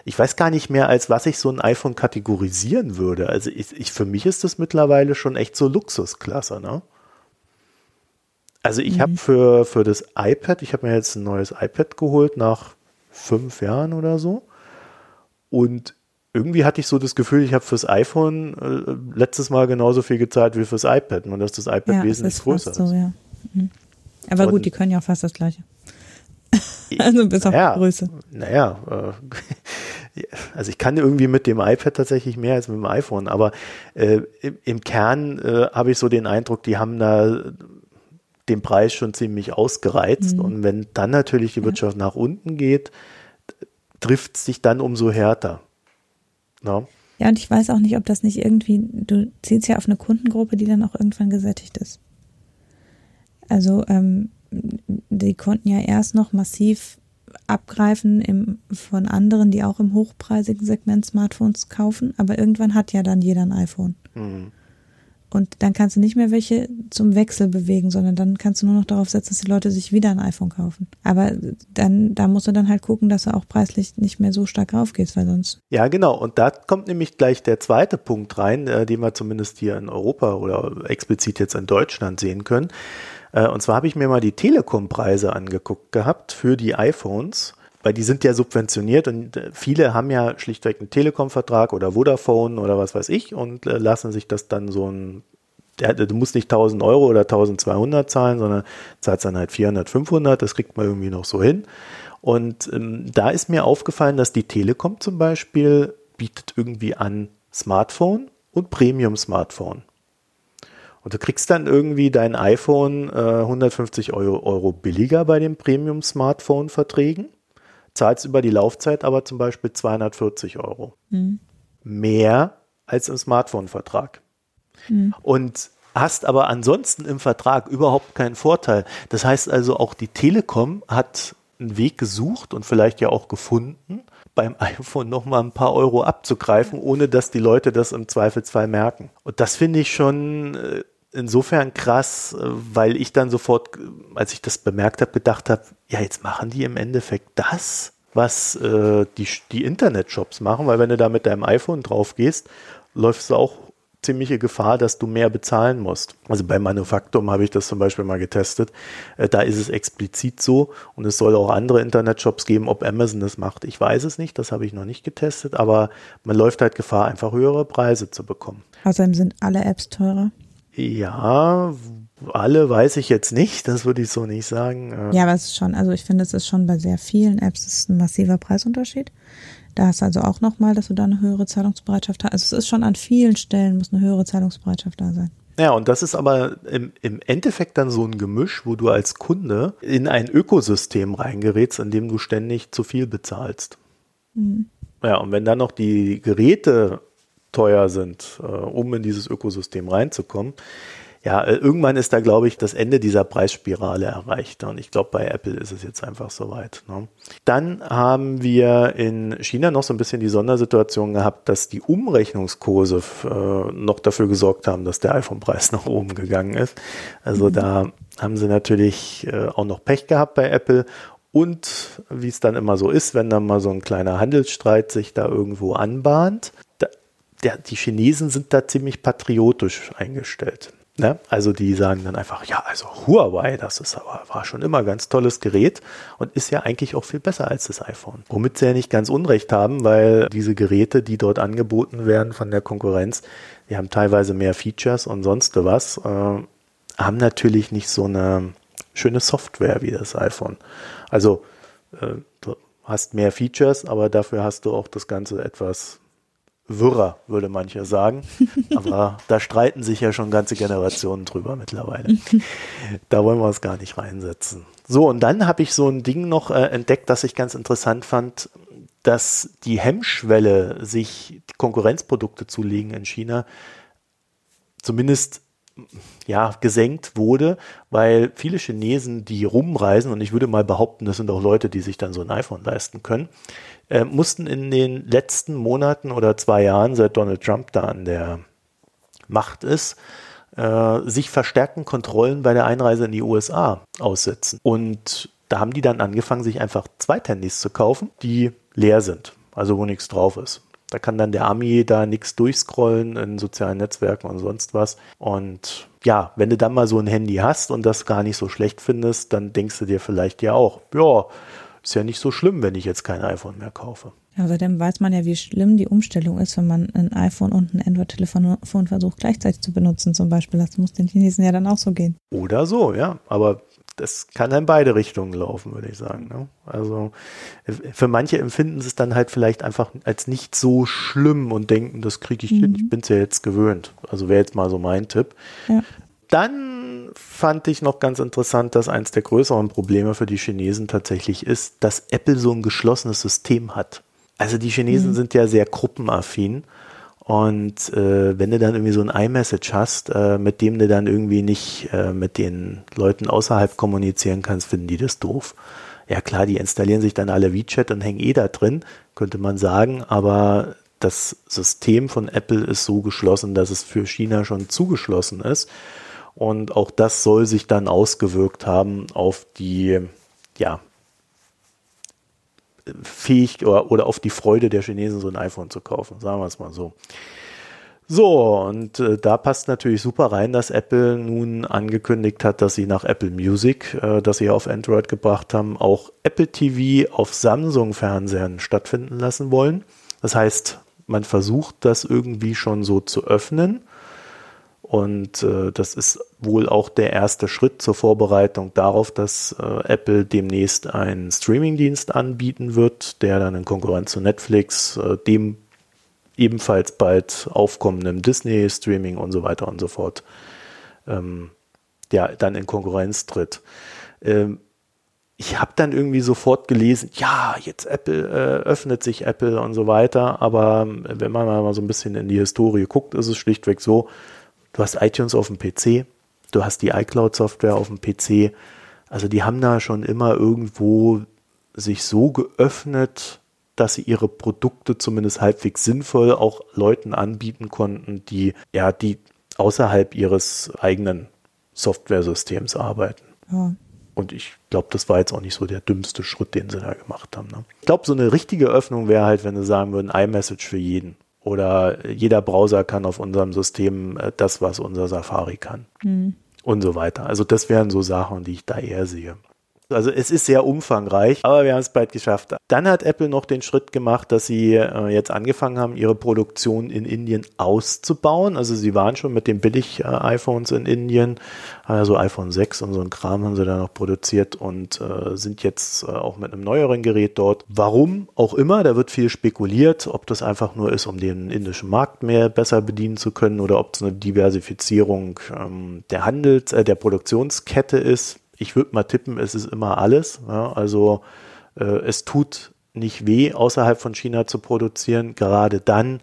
ich weiß gar nicht mehr, als was ich so ein iPhone kategorisieren würde. Also ich, ich für mich ist das mittlerweile schon echt so Luxusklasse, ne? Also ich mhm. habe für, für das iPad, ich habe mir jetzt ein neues iPad geholt nach fünf Jahren oder so. Und irgendwie hatte ich so das Gefühl, ich habe fürs iPhone äh, letztes Mal genauso viel gezahlt wie fürs iPad, nur dass das iPad ja, wesentlich ist größer so, ist. Ja. Mhm. Aber Und, gut, die können ja auch fast das gleiche. also bis auf naja, Größe. Naja, äh, also ich kann irgendwie mit dem iPad tatsächlich mehr als mit dem iPhone, aber äh, im, im, Kern äh, habe ich so den Eindruck, die haben da den Preis schon ziemlich ausgereizt. Mhm. Und wenn dann natürlich die Wirtschaft ja. nach unten geht, trifft es sich dann umso härter. No? Ja, und ich weiß auch nicht, ob das nicht irgendwie, du zielst ja auf eine Kundengruppe, die dann auch irgendwann gesättigt ist. Also ähm, die konnten ja erst noch massiv abgreifen im, von anderen, die auch im hochpreisigen Segment Smartphones kaufen, aber irgendwann hat ja dann jeder ein iPhone. Mhm. Und dann kannst du nicht mehr welche zum Wechsel bewegen, sondern dann kannst du nur noch darauf setzen, dass die Leute sich wieder ein iPhone kaufen. Aber dann, da musst du dann halt gucken, dass du auch preislich nicht mehr so stark raufgehst, weil sonst. Ja, genau. Und da kommt nämlich gleich der zweite Punkt rein, äh, den wir zumindest hier in Europa oder explizit jetzt in Deutschland sehen können. Äh, und zwar habe ich mir mal die Telekom-Preise angeguckt gehabt für die iPhones weil die sind ja subventioniert und äh, viele haben ja schlichtweg einen Telekom-Vertrag oder Vodafone oder was weiß ich und äh, lassen sich das dann so ein, du musst nicht 1000 Euro oder 1200 zahlen, sondern zahlst dann halt 400, 500, das kriegt man irgendwie noch so hin. Und ähm, da ist mir aufgefallen, dass die Telekom zum Beispiel bietet irgendwie an Smartphone und Premium-Smartphone. Und du kriegst dann irgendwie dein iPhone äh, 150 Euro, Euro billiger bei den Premium-Smartphone-Verträgen zahlst über die Laufzeit aber zum Beispiel 240 Euro. Mhm. Mehr als im Smartphone-Vertrag. Mhm. Und hast aber ansonsten im Vertrag überhaupt keinen Vorteil. Das heißt also, auch die Telekom hat einen Weg gesucht und vielleicht ja auch gefunden, beim iPhone nochmal ein paar Euro abzugreifen, ohne dass die Leute das im Zweifelsfall merken. Und das finde ich schon äh, insofern krass, äh, weil ich dann sofort, als ich das bemerkt habe, gedacht habe, ja, jetzt machen die im Endeffekt das, was äh, die, die Internetshops machen, weil wenn du da mit deinem iPhone drauf gehst, läufst du auch ziemliche Gefahr, dass du mehr bezahlen musst. Also bei Manufaktum habe ich das zum Beispiel mal getestet. Äh, da ist es explizit so und es soll auch andere Internetshops geben, ob Amazon das macht. Ich weiß es nicht, das habe ich noch nicht getestet, aber man läuft halt Gefahr, einfach höhere Preise zu bekommen. Außerdem sind alle Apps teurer. Ja, alle weiß ich jetzt nicht, das würde ich so nicht sagen. Äh. Ja, aber es ist schon, also ich finde, es ist schon bei sehr vielen Apps ist ein massiver Preisunterschied. Da hast du also auch nochmal, dass du da eine höhere Zahlungsbereitschaft hast. Also es ist schon an vielen Stellen muss eine höhere Zahlungsbereitschaft da sein. Ja, und das ist aber im, im Endeffekt dann so ein Gemisch, wo du als Kunde in ein Ökosystem reingerätst, in dem du ständig zu viel bezahlst. Mhm. Ja, und wenn dann noch die Geräte teuer sind, äh, um in dieses Ökosystem reinzukommen. Ja, äh, irgendwann ist da, glaube ich, das Ende dieser Preisspirale erreicht. Und ich glaube, bei Apple ist es jetzt einfach soweit. Ne? Dann haben wir in China noch so ein bisschen die Sondersituation gehabt, dass die Umrechnungskurse äh, noch dafür gesorgt haben, dass der iPhone-Preis nach oben gegangen ist. Also mhm. da haben sie natürlich äh, auch noch Pech gehabt bei Apple. Und wie es dann immer so ist, wenn dann mal so ein kleiner Handelsstreit sich da irgendwo anbahnt, der, die Chinesen sind da ziemlich patriotisch eingestellt. Ne? Also die sagen dann einfach, ja, also Huawei, das ist aber, war schon immer ein ganz tolles Gerät und ist ja eigentlich auch viel besser als das iPhone. Womit sie ja nicht ganz Unrecht haben, weil diese Geräte, die dort angeboten werden von der Konkurrenz, die haben teilweise mehr Features und sonst was, äh, haben natürlich nicht so eine schöne Software wie das iPhone. Also äh, du hast mehr Features, aber dafür hast du auch das Ganze etwas wirrer, würde mancher sagen. Aber da streiten sich ja schon ganze Generationen drüber mittlerweile. Da wollen wir uns gar nicht reinsetzen. So, und dann habe ich so ein Ding noch äh, entdeckt, das ich ganz interessant fand, dass die Hemmschwelle, sich Konkurrenzprodukte zu legen in China, zumindest ja, gesenkt wurde, weil viele Chinesen, die rumreisen, und ich würde mal behaupten, das sind auch Leute, die sich dann so ein iPhone leisten können, äh, mussten in den letzten Monaten oder zwei Jahren, seit Donald Trump da an der Macht ist, äh, sich verstärkten Kontrollen bei der Einreise in die USA aussetzen. Und da haben die dann angefangen, sich einfach Zweithandys zu kaufen, die leer sind, also wo nichts drauf ist. Da kann dann der Ami da nichts durchscrollen in sozialen Netzwerken und sonst was. Und ja, wenn du dann mal so ein Handy hast und das gar nicht so schlecht findest, dann denkst du dir vielleicht ja auch, ja, ist ja nicht so schlimm, wenn ich jetzt kein iPhone mehr kaufe. Außerdem weiß man ja, wie schlimm die Umstellung ist, wenn man ein iPhone und ein Android-Telefon versucht gleichzeitig zu benutzen zum Beispiel. Das muss den Chinesen ja dann auch so gehen. Oder so, ja. Aber das kann in beide Richtungen laufen, würde ich sagen. Ne? Also für manche empfinden sie es dann halt vielleicht einfach als nicht so schlimm und denken, das kriege ich mhm. hin, ich bin es ja jetzt gewöhnt. Also wäre jetzt mal so mein Tipp. Ja. Dann fand ich noch ganz interessant, dass eins der größeren Probleme für die Chinesen tatsächlich ist, dass Apple so ein geschlossenes System hat. Also die Chinesen mhm. sind ja sehr gruppenaffin. Und äh, wenn du dann irgendwie so ein iMessage hast, äh, mit dem du dann irgendwie nicht äh, mit den Leuten außerhalb kommunizieren kannst, finden die das doof. Ja klar, die installieren sich dann alle WeChat und hängen eh da drin, könnte man sagen, aber das System von Apple ist so geschlossen, dass es für China schon zugeschlossen ist. Und auch das soll sich dann ausgewirkt haben auf die, ja, fähig oder, oder auf die Freude der Chinesen, so ein iPhone zu kaufen, sagen wir es mal so. So, und äh, da passt natürlich super rein, dass Apple nun angekündigt hat, dass sie nach Apple Music, äh, das sie auf Android gebracht haben, auch Apple TV auf Samsung-Fernsehern stattfinden lassen wollen. Das heißt, man versucht das irgendwie schon so zu öffnen. Und äh, das ist wohl auch der erste Schritt zur Vorbereitung darauf, dass äh, Apple demnächst einen Streamingdienst anbieten wird, der dann in Konkurrenz zu Netflix, äh, dem ebenfalls bald aufkommenden Disney-Streaming und so weiter und so fort, ähm, ja, dann in Konkurrenz tritt. Ähm, ich habe dann irgendwie sofort gelesen, ja, jetzt Apple äh, öffnet sich Apple und so weiter, aber ähm, wenn man mal so ein bisschen in die Historie guckt, ist es schlichtweg so, Du hast iTunes auf dem PC, du hast die iCloud-Software auf dem PC. Also die haben da schon immer irgendwo sich so geöffnet, dass sie ihre Produkte zumindest halbwegs sinnvoll auch Leuten anbieten konnten, die ja, die außerhalb ihres eigenen Software-Systems arbeiten. Ja. Und ich glaube, das war jetzt auch nicht so der dümmste Schritt, den sie da gemacht haben. Ne? Ich glaube, so eine richtige Öffnung wäre halt, wenn sie sagen würden, iMessage für jeden. Oder jeder Browser kann auf unserem System äh, das, was unser Safari kann. Mhm. Und so weiter. Also das wären so Sachen, die ich da eher sehe. Also es ist sehr umfangreich, aber wir haben es bald geschafft. Dann hat Apple noch den Schritt gemacht, dass sie äh, jetzt angefangen haben, ihre Produktion in Indien auszubauen. Also sie waren schon mit den Billig-iPhones in Indien, also iPhone 6 und so ein Kram haben sie da noch produziert und äh, sind jetzt äh, auch mit einem neueren Gerät dort. Warum auch immer, da wird viel spekuliert, ob das einfach nur ist, um den indischen Markt mehr besser bedienen zu können oder ob es eine Diversifizierung ähm, der Handels-, äh, der Produktionskette ist ich würde mal tippen, es ist immer alles. Ja, also äh, es tut nicht weh, außerhalb von China zu produzieren, gerade dann,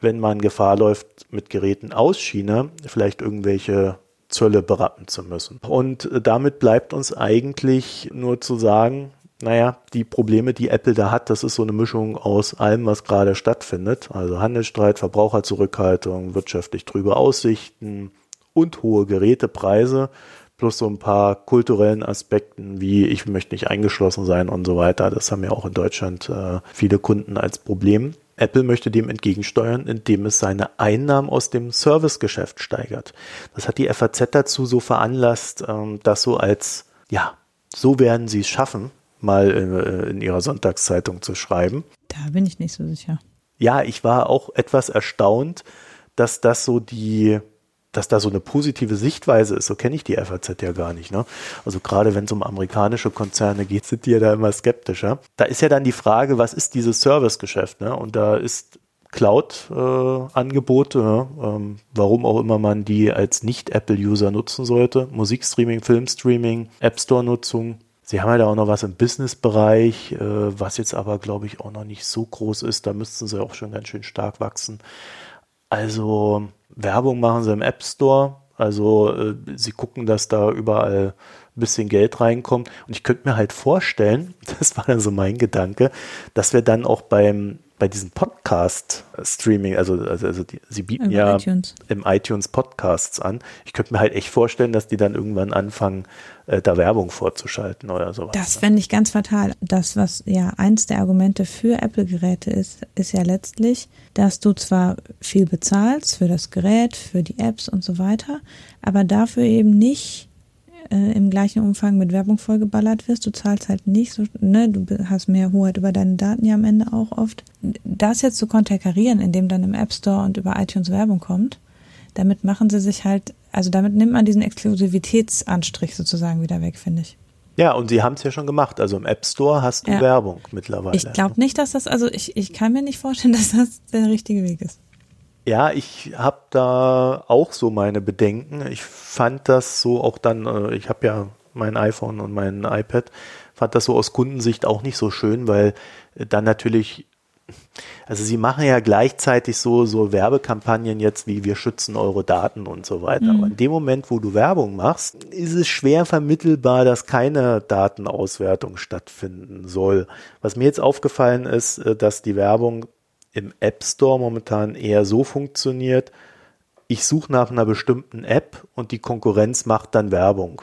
wenn man Gefahr läuft, mit Geräten aus China vielleicht irgendwelche Zölle berappen zu müssen. Und damit bleibt uns eigentlich nur zu sagen, naja, die Probleme, die Apple da hat, das ist so eine Mischung aus allem, was gerade stattfindet. Also Handelsstreit, Verbraucherzurückhaltung, wirtschaftlich trübe Aussichten und hohe Gerätepreise plus so ein paar kulturellen Aspekten wie ich möchte nicht eingeschlossen sein und so weiter. Das haben ja auch in Deutschland äh, viele Kunden als Problem. Apple möchte dem entgegensteuern, indem es seine Einnahmen aus dem Servicegeschäft steigert. Das hat die FAZ dazu so veranlasst, ähm, das so als, ja, so werden sie es schaffen, mal in, äh, in ihrer Sonntagszeitung zu schreiben. Da bin ich nicht so sicher. Ja, ich war auch etwas erstaunt, dass das so die, dass da so eine positive Sichtweise ist, so kenne ich die FAZ ja gar nicht. Ne? Also gerade wenn es um amerikanische Konzerne geht, sind die ja da immer skeptischer. Da ist ja dann die Frage, was ist dieses Servicegeschäft? Ne? Und da ist Cloud-Angebote, äh, ähm, warum auch immer man die als Nicht-Apple-User nutzen sollte. Musikstreaming, Filmstreaming, App Store-Nutzung. Sie haben ja da auch noch was im Business-Bereich, äh, was jetzt aber, glaube ich, auch noch nicht so groß ist. Da müssten sie auch schon ganz schön stark wachsen. Also Werbung machen sie im App Store, Also äh, sie gucken, dass da überall ein bisschen Geld reinkommt. Und ich könnte mir halt vorstellen, das war dann so mein Gedanke, dass wir dann auch beim bei diesem Podcast-Streaming, also, also, also die, sie bieten Über ja iTunes. im iTunes Podcasts an. Ich könnte mir halt echt vorstellen, dass die dann irgendwann anfangen, äh, da Werbung vorzuschalten oder sowas. Das fände ich ganz fatal. Das, was ja eins der Argumente für Apple-Geräte ist, ist ja letztlich, dass du zwar viel bezahlst für das Gerät, für die Apps und so weiter, aber dafür eben nicht äh, im gleichen Umfang mit Werbung vollgeballert wirst. Du zahlst halt nicht so, ne, du hast mehr Hoheit über deine Daten ja am Ende auch oft. Das jetzt zu konterkarieren, indem dann im App Store und über iTunes Werbung kommt, damit machen sie sich halt, also damit nimmt man diesen Exklusivitätsanstrich sozusagen wieder weg, finde ich. Ja, und sie haben es ja schon gemacht. Also im App Store hast du ja. Werbung mittlerweile. Ich glaube nicht, dass das, also ich, ich kann mir nicht vorstellen, dass das der richtige Weg ist. Ja, ich habe da auch so meine Bedenken. Ich fand das so auch dann, äh, ich habe ja mein iPhone und mein iPad, fand das so aus Kundensicht auch nicht so schön, weil dann natürlich, also sie machen ja gleichzeitig so, so Werbekampagnen jetzt wie wir schützen eure Daten und so weiter. Mhm. Aber in dem Moment, wo du Werbung machst, ist es schwer vermittelbar, dass keine Datenauswertung stattfinden soll. Was mir jetzt aufgefallen ist, äh, dass die Werbung im App Store momentan eher so funktioniert, ich suche nach einer bestimmten App und die Konkurrenz macht dann Werbung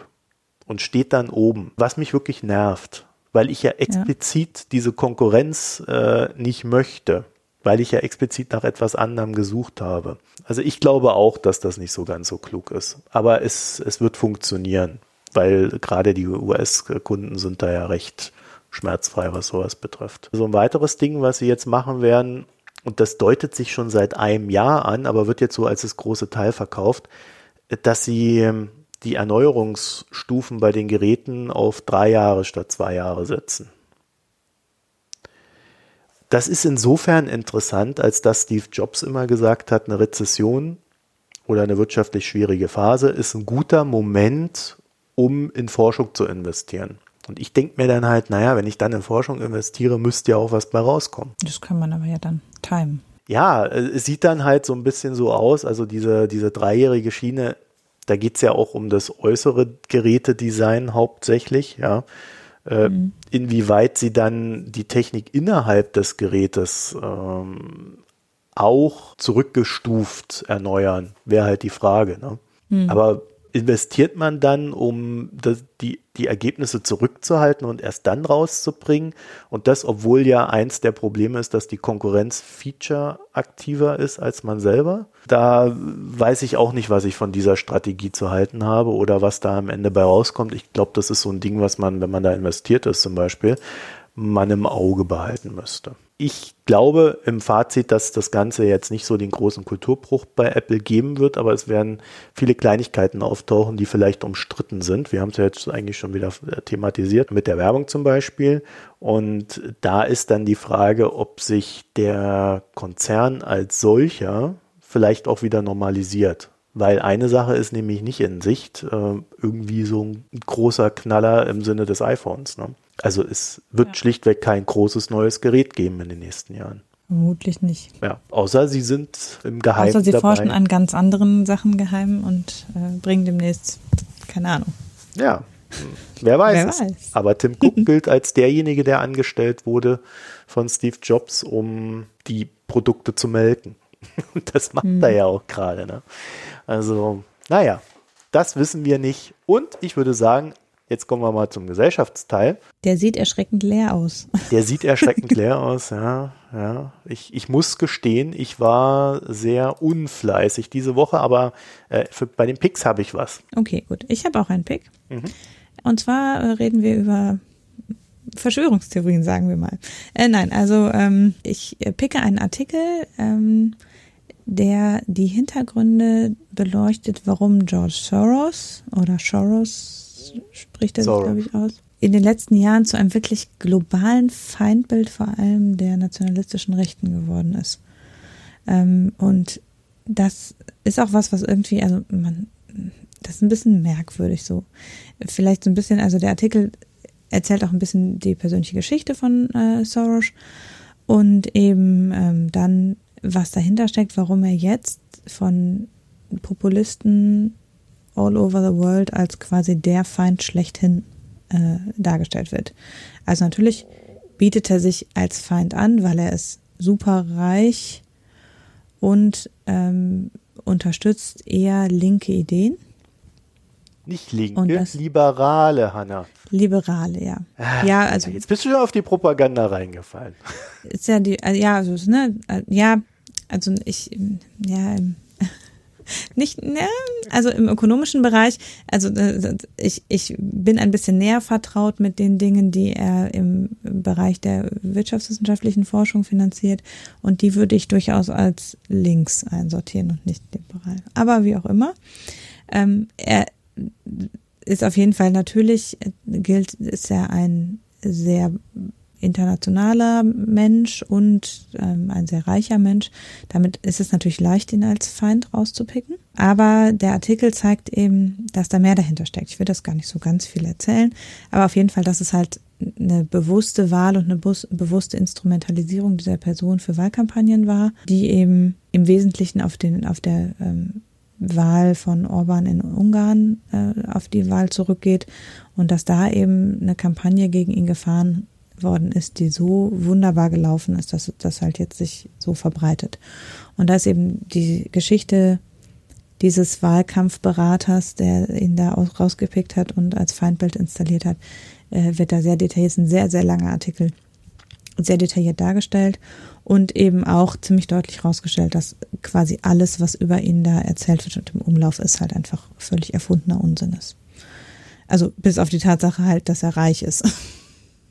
und steht dann oben, was mich wirklich nervt, weil ich ja explizit ja. diese Konkurrenz äh, nicht möchte, weil ich ja explizit nach etwas anderem gesucht habe. Also ich glaube auch, dass das nicht so ganz so klug ist, aber es, es wird funktionieren, weil gerade die US-Kunden sind da ja recht schmerzfrei, was sowas betrifft. So ein weiteres Ding, was sie jetzt machen werden, und das deutet sich schon seit einem Jahr an, aber wird jetzt so als das große Teil verkauft, dass sie ähm, die Erneuerungsstufen bei den Geräten auf drei Jahre statt zwei Jahre setzen. Das ist insofern interessant, als dass Steve Jobs immer gesagt hat, eine Rezession oder eine wirtschaftlich schwierige Phase ist ein guter Moment, um in Forschung zu investieren. Und ich denke mir dann halt, naja, wenn ich dann in Forschung investiere, müsste ja auch was bei rauskommen. Das kann man aber ja dann timen. Ja, es sieht dann halt so ein bisschen so aus, also diese, diese dreijährige Schiene, da geht es ja auch um das äußere Gerätedesign hauptsächlich, ja. Äh, mhm. Inwieweit sie dann die Technik innerhalb des Gerätes ähm, auch zurückgestuft erneuern, wäre halt die Frage. Ne? Mhm. Aber investiert man dann, um das, die, die Ergebnisse zurückzuhalten und erst dann rauszubringen. Und das, obwohl ja eins der Probleme ist, dass die Konkurrenz Feature aktiver ist als man selber. Da weiß ich auch nicht, was ich von dieser Strategie zu halten habe oder was da am Ende bei rauskommt. Ich glaube, das ist so ein Ding, was man, wenn man da investiert ist zum Beispiel, man im Auge behalten müsste ich glaube im Fazit, dass das Ganze jetzt nicht so den großen Kulturbruch bei Apple geben wird, aber es werden viele Kleinigkeiten auftauchen, die vielleicht umstritten sind. Wir haben es ja jetzt eigentlich schon wieder äh, thematisiert, mit der Werbung zum Beispiel. Und da ist dann die Frage, ob sich der Konzern als solcher vielleicht auch wieder normalisiert. Weil eine Sache ist nämlich nicht in Sicht, äh, irgendwie so ein großer Knaller im Sinne des iPhones. Ne? Also es wird ja. schlichtweg kein großes neues Gerät geben in den nächsten Jahren. Vermutlich nicht. Ja, außer sie sind im Geheimen. Außer sie dabei. forschen an ganz anderen Sachen geheim und äh, bringen demnächst, keine Ahnung. Ja, hm. wer weiß. wer weiß. Aber Tim Cook gilt als derjenige, der angestellt wurde von Steve Jobs, um die Produkte zu melken. Und das macht hm. er ja auch gerade. Ne? Also, naja, das wissen wir nicht. Und ich würde sagen, Jetzt kommen wir mal zum Gesellschaftsteil. Der sieht erschreckend leer aus. Der sieht erschreckend leer aus, ja. ja. Ich, ich muss gestehen, ich war sehr unfleißig diese Woche, aber äh, für, bei den Picks habe ich was. Okay, gut. Ich habe auch einen Pick. Mhm. Und zwar äh, reden wir über Verschwörungstheorien, sagen wir mal. Äh, nein, also ähm, ich äh, picke einen Artikel, ähm, der die Hintergründe beleuchtet, warum George Soros oder Soros spricht er sich, glaube ich, aus, in den letzten Jahren zu einem wirklich globalen Feindbild vor allem der nationalistischen Rechten geworden ist. Ähm, und das ist auch was, was irgendwie, also man, das ist ein bisschen merkwürdig so. Vielleicht so ein bisschen, also der Artikel erzählt auch ein bisschen die persönliche Geschichte von äh, Soros und eben ähm, dann, was dahinter steckt, warum er jetzt von Populisten all over the world als quasi der Feind schlechthin äh, dargestellt wird. Also natürlich bietet er sich als Feind an, weil er ist super reich und ähm, unterstützt eher linke Ideen. Nicht linke, liberale, Hanna. Liberale, ja. Ah, ja, also. Jetzt bist du schon auf die Propaganda reingefallen. Ist ja die, äh, ja, also, ne, äh, ja, also ich, ja, nicht, ne, also im ökonomischen Bereich, also äh, ich, ich bin ein bisschen näher vertraut mit den Dingen, die er im Bereich der wirtschaftswissenschaftlichen Forschung finanziert und die würde ich durchaus als links einsortieren und nicht liberal. Aber wie auch immer, ähm, er ist auf jeden Fall natürlich, gilt, ist er ein sehr internationaler Mensch und ähm, ein sehr reicher Mensch. Damit ist es natürlich leicht, ihn als Feind rauszupicken. Aber der Artikel zeigt eben, dass da mehr dahinter steckt. Ich will das gar nicht so ganz viel erzählen, aber auf jeden Fall, dass es halt eine bewusste Wahl und eine bewusste Instrumentalisierung dieser Person für Wahlkampagnen war, die eben im Wesentlichen auf den auf der ähm, Wahl von Orban in Ungarn äh, auf die Wahl zurückgeht und dass da eben eine Kampagne gegen ihn gefahren worden ist, die so wunderbar gelaufen ist, dass das halt jetzt sich so verbreitet. Und da ist eben die Geschichte dieses Wahlkampfberaters, der ihn da rausgepickt hat und als Feindbild installiert hat, äh, wird da sehr detailliert, ein sehr, sehr langer Artikel, sehr detailliert dargestellt und eben auch ziemlich deutlich rausgestellt, dass quasi alles, was über ihn da erzählt wird und im Umlauf ist, halt einfach völlig erfundener Unsinn ist. Also bis auf die Tatsache halt, dass er reich ist.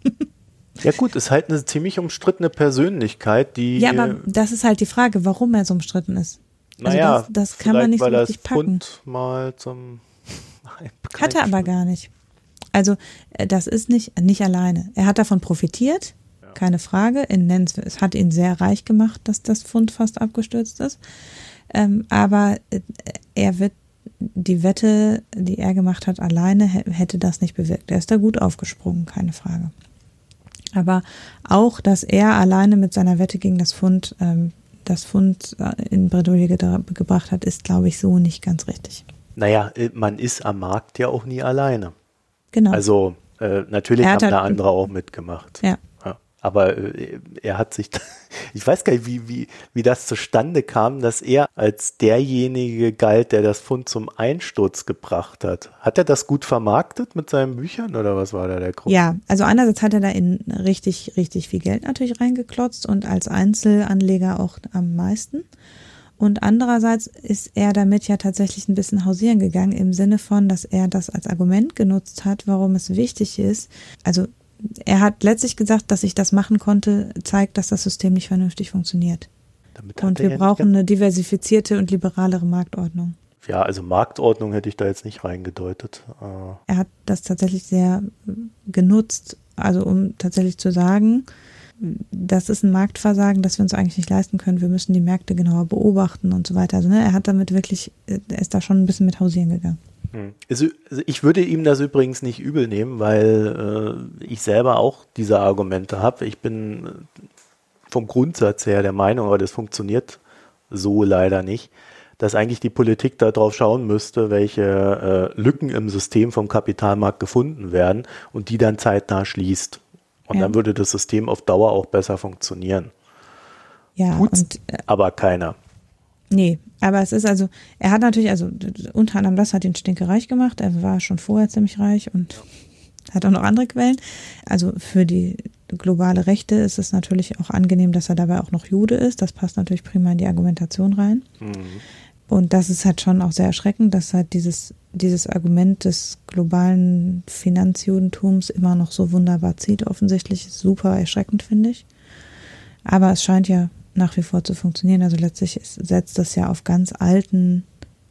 Ja gut, ist halt eine ziemlich umstrittene Persönlichkeit, die. Ja, aber das ist halt die Frage, warum er so umstritten ist. Also naja, das, das kann man nicht so richtig packen. Mal zum hat er aber gar nicht. Also äh, das ist nicht nicht alleine. Er hat davon profitiert, ja. keine Frage. In es hat ihn sehr reich gemacht, dass das Pfund fast abgestürzt ist. Ähm, aber äh, er wird die Wette, die er gemacht hat, alleine hätte das nicht bewirkt. Er ist da gut aufgesprungen, keine Frage. Aber auch, dass er alleine mit seiner Wette gegen das Fund ähm, das Fund äh, in Bredouille gebracht hat, ist, glaube ich, so nicht ganz richtig. Naja, äh, man ist am Markt ja auch nie alleine. Genau. Also äh, natürlich haben halt, da andere auch mitgemacht. Ja. Aber äh, er hat sich, ich weiß gar nicht, wie, wie, wie das zustande kam, dass er als derjenige galt, der das Fund zum Einsturz gebracht hat. Hat er das gut vermarktet mit seinen Büchern oder was war da der Grund? Ja, also einerseits hat er da in richtig, richtig viel Geld natürlich reingeklotzt und als Einzelanleger auch am meisten. Und andererseits ist er damit ja tatsächlich ein bisschen hausieren gegangen im Sinne von, dass er das als Argument genutzt hat, warum es wichtig ist. Also er hat letztlich gesagt, dass ich das machen konnte, zeigt, dass das System nicht vernünftig funktioniert. und wir brauchen eine diversifizierte und liberalere Marktordnung. Ja, also Marktordnung hätte ich da jetzt nicht reingedeutet. Äh. Er hat das tatsächlich sehr genutzt, also um tatsächlich zu sagen, das ist ein Marktversagen, das wir uns eigentlich nicht leisten können. Wir müssen die Märkte genauer beobachten und so weiter. Also ne, er hat damit wirklich, er ist da schon ein bisschen mit hausieren gegangen. Also, ich würde ihm das übrigens nicht übel nehmen, weil äh, ich selber auch diese Argumente habe. Ich bin äh, vom Grundsatz her der Meinung, aber das funktioniert so leider nicht, dass eigentlich die Politik darauf schauen müsste, welche äh, Lücken im System vom Kapitalmarkt gefunden werden und die dann zeitnah schließt. Und ja. dann würde das System auf Dauer auch besser funktionieren. Ja, Tut's und, äh, aber keiner. Nee, aber es ist also, er hat natürlich, also unter anderem das hat ihn stinkereich gemacht. Er war schon vorher ziemlich reich und hat auch noch andere Quellen. Also für die globale Rechte ist es natürlich auch angenehm, dass er dabei auch noch Jude ist. Das passt natürlich prima in die Argumentation rein. Mhm. Und das ist halt schon auch sehr erschreckend, dass halt dieses, dieses Argument des globalen Finanzjudentums immer noch so wunderbar zieht. Offensichtlich super erschreckend, finde ich. Aber es scheint ja nach wie vor zu funktionieren. Also letztlich ist, setzt das ja auf ganz alten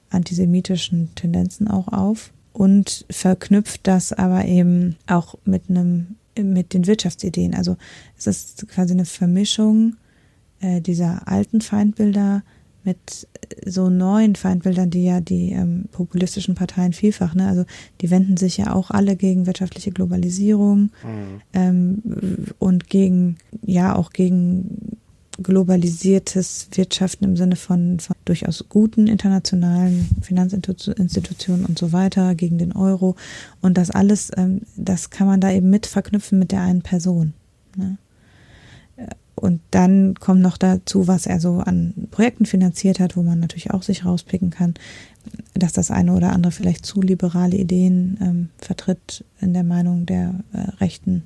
antisemitischen Tendenzen auch auf und verknüpft das aber eben auch mit einem mit den Wirtschaftsideen. Also es ist quasi eine Vermischung äh, dieser alten Feindbilder mit so neuen Feindbildern, die ja die ähm, populistischen Parteien vielfach, ne, also die wenden sich ja auch alle gegen wirtschaftliche Globalisierung mhm. ähm, und gegen, ja, auch gegen globalisiertes Wirtschaften im Sinne von, von durchaus guten internationalen Finanzinstitutionen und so weiter gegen den Euro. Und das alles, ähm, das kann man da eben mit verknüpfen mit der einen Person. Ne? Und dann kommt noch dazu, was er so an Projekten finanziert hat, wo man natürlich auch sich rauspicken kann, dass das eine oder andere vielleicht zu liberale Ideen ähm, vertritt in der Meinung der äh, Rechten.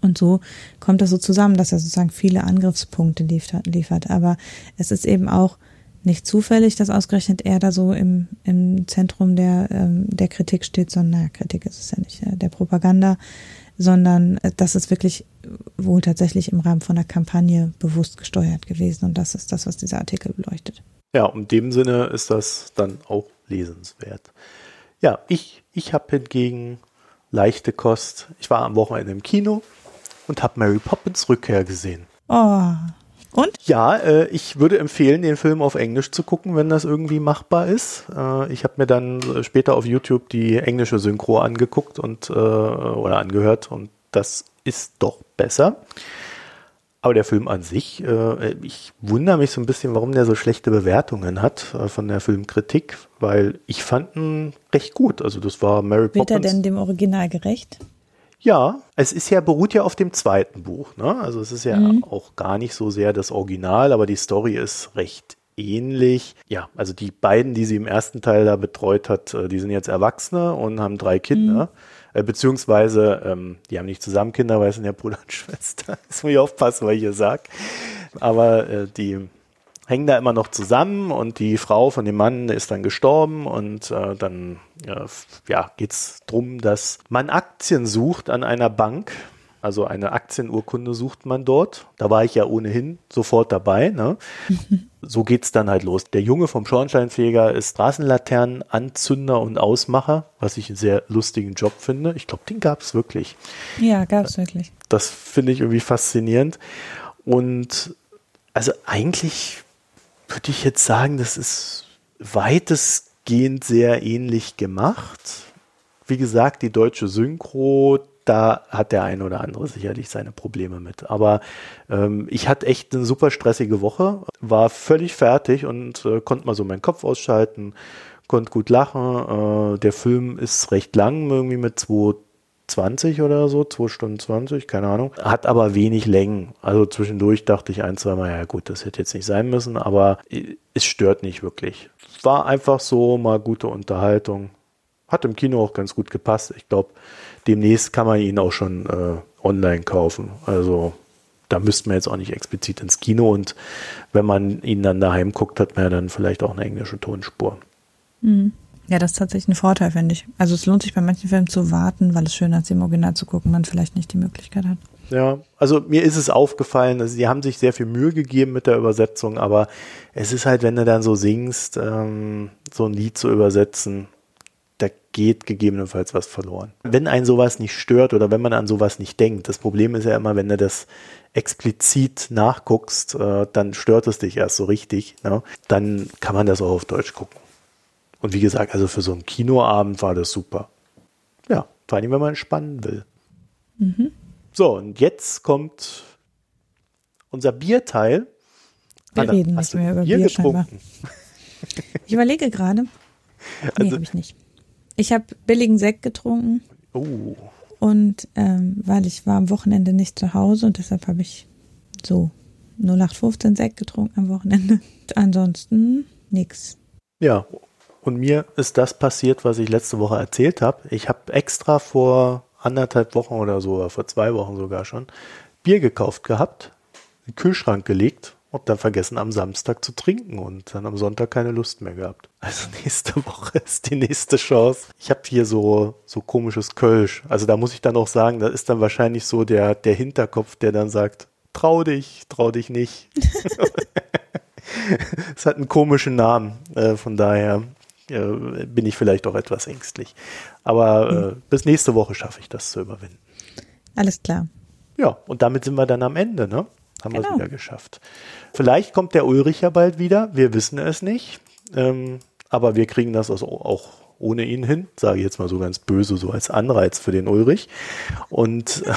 Und so kommt das so zusammen, dass er sozusagen viele Angriffspunkte liefert. Aber es ist eben auch nicht zufällig, dass ausgerechnet er da so im, im Zentrum der, ähm, der Kritik steht, sondern, Kritik ist es ja nicht, äh, der Propaganda, sondern äh, das ist wirklich wohl tatsächlich im Rahmen von der Kampagne bewusst gesteuert gewesen. Und das ist das, was dieser Artikel beleuchtet. Ja, in dem Sinne ist das dann auch lesenswert. Ja, ich, ich habe hingegen leichte Kost. Ich war am Wochenende im Kino und habe Mary Poppins Rückkehr gesehen. Oh. Und? Ja, äh, ich würde empfehlen, den Film auf Englisch zu gucken, wenn das irgendwie machbar ist. Äh, ich habe mir dann später auf YouTube die englische Synchro angeguckt und äh, oder angehört und das ist doch besser. Aber der Film an sich, äh, ich wundere mich so ein bisschen, warum der so schlechte Bewertungen hat äh, von der Filmkritik, weil ich fand ihn recht gut. Also das war Mary Poppins. Wird er denn dem Original gerecht? Ja, es ist ja, beruht ja auf dem zweiten Buch, ne? Also es ist ja mhm. auch gar nicht so sehr das Original, aber die Story ist recht ähnlich. Ja, also die beiden, die sie im ersten Teil da betreut hat, äh, die sind jetzt Erwachsene und haben drei Kinder. Mhm. Äh, beziehungsweise, ähm, die haben nicht zusammen Kinder, weil es sind ja Bruder und Schwester. Jetzt muss ich aufpassen, was ich hier sage. Aber äh, die hängen da immer noch zusammen und die Frau von dem Mann ist dann gestorben und äh, dann äh, ja, geht es darum, dass man Aktien sucht an einer Bank. Also eine Aktienurkunde sucht man dort. Da war ich ja ohnehin sofort dabei. Ne? so geht's dann halt los. Der Junge vom Schornsteinfeger ist Straßenlaternenanzünder und Ausmacher, was ich einen sehr lustigen Job finde. Ich glaube, den gab es wirklich. Ja, gab es wirklich. Das finde ich irgendwie faszinierend. Und also eigentlich würde ich jetzt sagen, das ist weitestgehend sehr ähnlich gemacht. Wie gesagt, die deutsche Synchro, da hat der eine oder andere sicherlich seine Probleme mit. Aber ähm, ich hatte echt eine super stressige Woche, war völlig fertig und äh, konnte mal so meinen Kopf ausschalten, konnte gut lachen. Äh, der Film ist recht lang, irgendwie mit 220 oder so, 2 Stunden 20, keine Ahnung. Hat aber wenig Längen. Also zwischendurch dachte ich ein, zwei Mal, ja gut, das hätte jetzt nicht sein müssen, aber es stört nicht wirklich. War einfach so mal gute Unterhaltung. Hat im Kino auch ganz gut gepasst. Ich glaube, demnächst kann man ihn auch schon äh, online kaufen. Also da müsste man jetzt auch nicht explizit ins Kino und wenn man ihn dann daheim guckt, hat man ja dann vielleicht auch eine englische Tonspur. Mhm. Ja, das ist tatsächlich ein Vorteil, finde ich. Also es lohnt sich bei manchen Filmen zu warten, weil es schöner ist, im Original zu gucken, man vielleicht nicht die Möglichkeit hat. Ja, also mir ist es aufgefallen, also sie haben sich sehr viel Mühe gegeben mit der Übersetzung, aber es ist halt, wenn du dann so singst, ähm, so ein Lied zu übersetzen, geht gegebenenfalls was verloren. Wenn ein sowas nicht stört oder wenn man an sowas nicht denkt, das Problem ist ja immer, wenn du das explizit nachguckst, äh, dann stört es dich erst so richtig. Ne? Dann kann man das auch auf Deutsch gucken. Und wie gesagt, also für so einen Kinoabend war das super. Ja, vor allem, wenn man entspannen will. Mhm. So, und jetzt kommt unser Bierteil. Wir Anna, reden nicht mehr über Bier, Bier getrunken? Ich überlege gerade. Nee, also, habe ich nicht. Ich habe billigen Sekt getrunken. Oh. Und ähm, weil ich war am Wochenende nicht zu Hause und deshalb habe ich so 0815 Sekt getrunken am Wochenende. Ansonsten nichts. Ja, und mir ist das passiert, was ich letzte Woche erzählt habe. Ich habe extra vor anderthalb Wochen oder so, oder vor zwei Wochen sogar schon, Bier gekauft gehabt, in den Kühlschrank gelegt und dann vergessen am Samstag zu trinken und dann am Sonntag keine Lust mehr gehabt. Also nächste Woche ist die nächste Chance. Ich habe hier so so komisches Kölsch. Also da muss ich dann auch sagen, da ist dann wahrscheinlich so der der Hinterkopf, der dann sagt, trau dich, trau dich nicht. Es hat einen komischen Namen, äh, von daher äh, bin ich vielleicht auch etwas ängstlich. Aber äh, mhm. bis nächste Woche schaffe ich das zu überwinden. Alles klar. Ja, und damit sind wir dann am Ende, ne? Haben genau. wir es wieder geschafft. Vielleicht kommt der Ulrich ja bald wieder. Wir wissen es nicht. Ähm, aber wir kriegen das also auch ohne ihn hin. Sage ich jetzt mal so ganz böse, so als Anreiz für den Ulrich. Und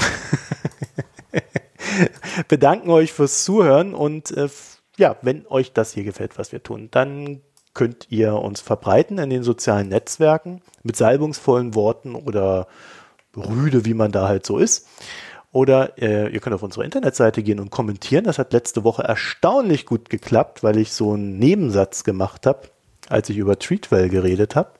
bedanken euch fürs Zuhören und äh, ja, wenn euch das hier gefällt, was wir tun, dann könnt ihr uns verbreiten in den sozialen Netzwerken mit salbungsvollen Worten oder rüde, wie man da halt so ist. Oder äh, ihr könnt auf unsere Internetseite gehen und kommentieren. Das hat letzte Woche erstaunlich gut geklappt, weil ich so einen Nebensatz gemacht habe, als ich über Treatwell geredet habe.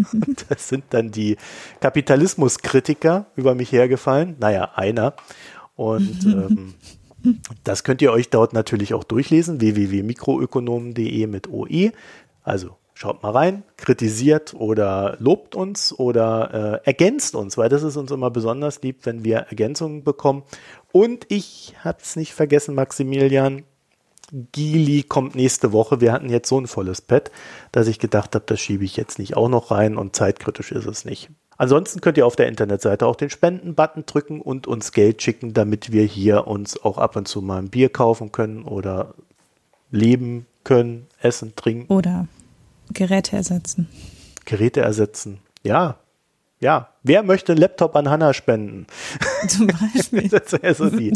das sind dann die Kapitalismuskritiker über mich hergefallen. Naja, einer. Und ähm, das könnt ihr euch dort natürlich auch durchlesen, www.mikroökonomen.de mit OE. Also schaut mal rein, kritisiert oder lobt uns oder äh, ergänzt uns, weil das ist uns immer besonders lieb, wenn wir Ergänzungen bekommen. Und ich habe es nicht vergessen, Maximilian, Gili kommt nächste Woche. Wir hatten jetzt so ein volles Pad, dass ich gedacht habe, das schiebe ich jetzt nicht auch noch rein und zeitkritisch ist es nicht. Ansonsten könnt ihr auf der Internetseite auch den Spenden-Button drücken und uns Geld schicken, damit wir hier uns auch ab und zu mal ein Bier kaufen können oder leben können, essen, trinken. Oder Geräte ersetzen. Geräte ersetzen. Ja, ja. Wer möchte einen Laptop an Hanna spenden? Zum Beispiel. das wäre so die.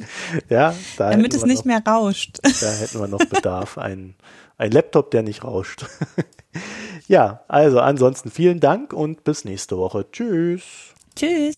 Ja, da Damit es nicht noch, mehr rauscht. Da hätten wir noch Bedarf. Ein, ein Laptop, der nicht rauscht. ja, also ansonsten vielen Dank und bis nächste Woche. Tschüss. Tschüss.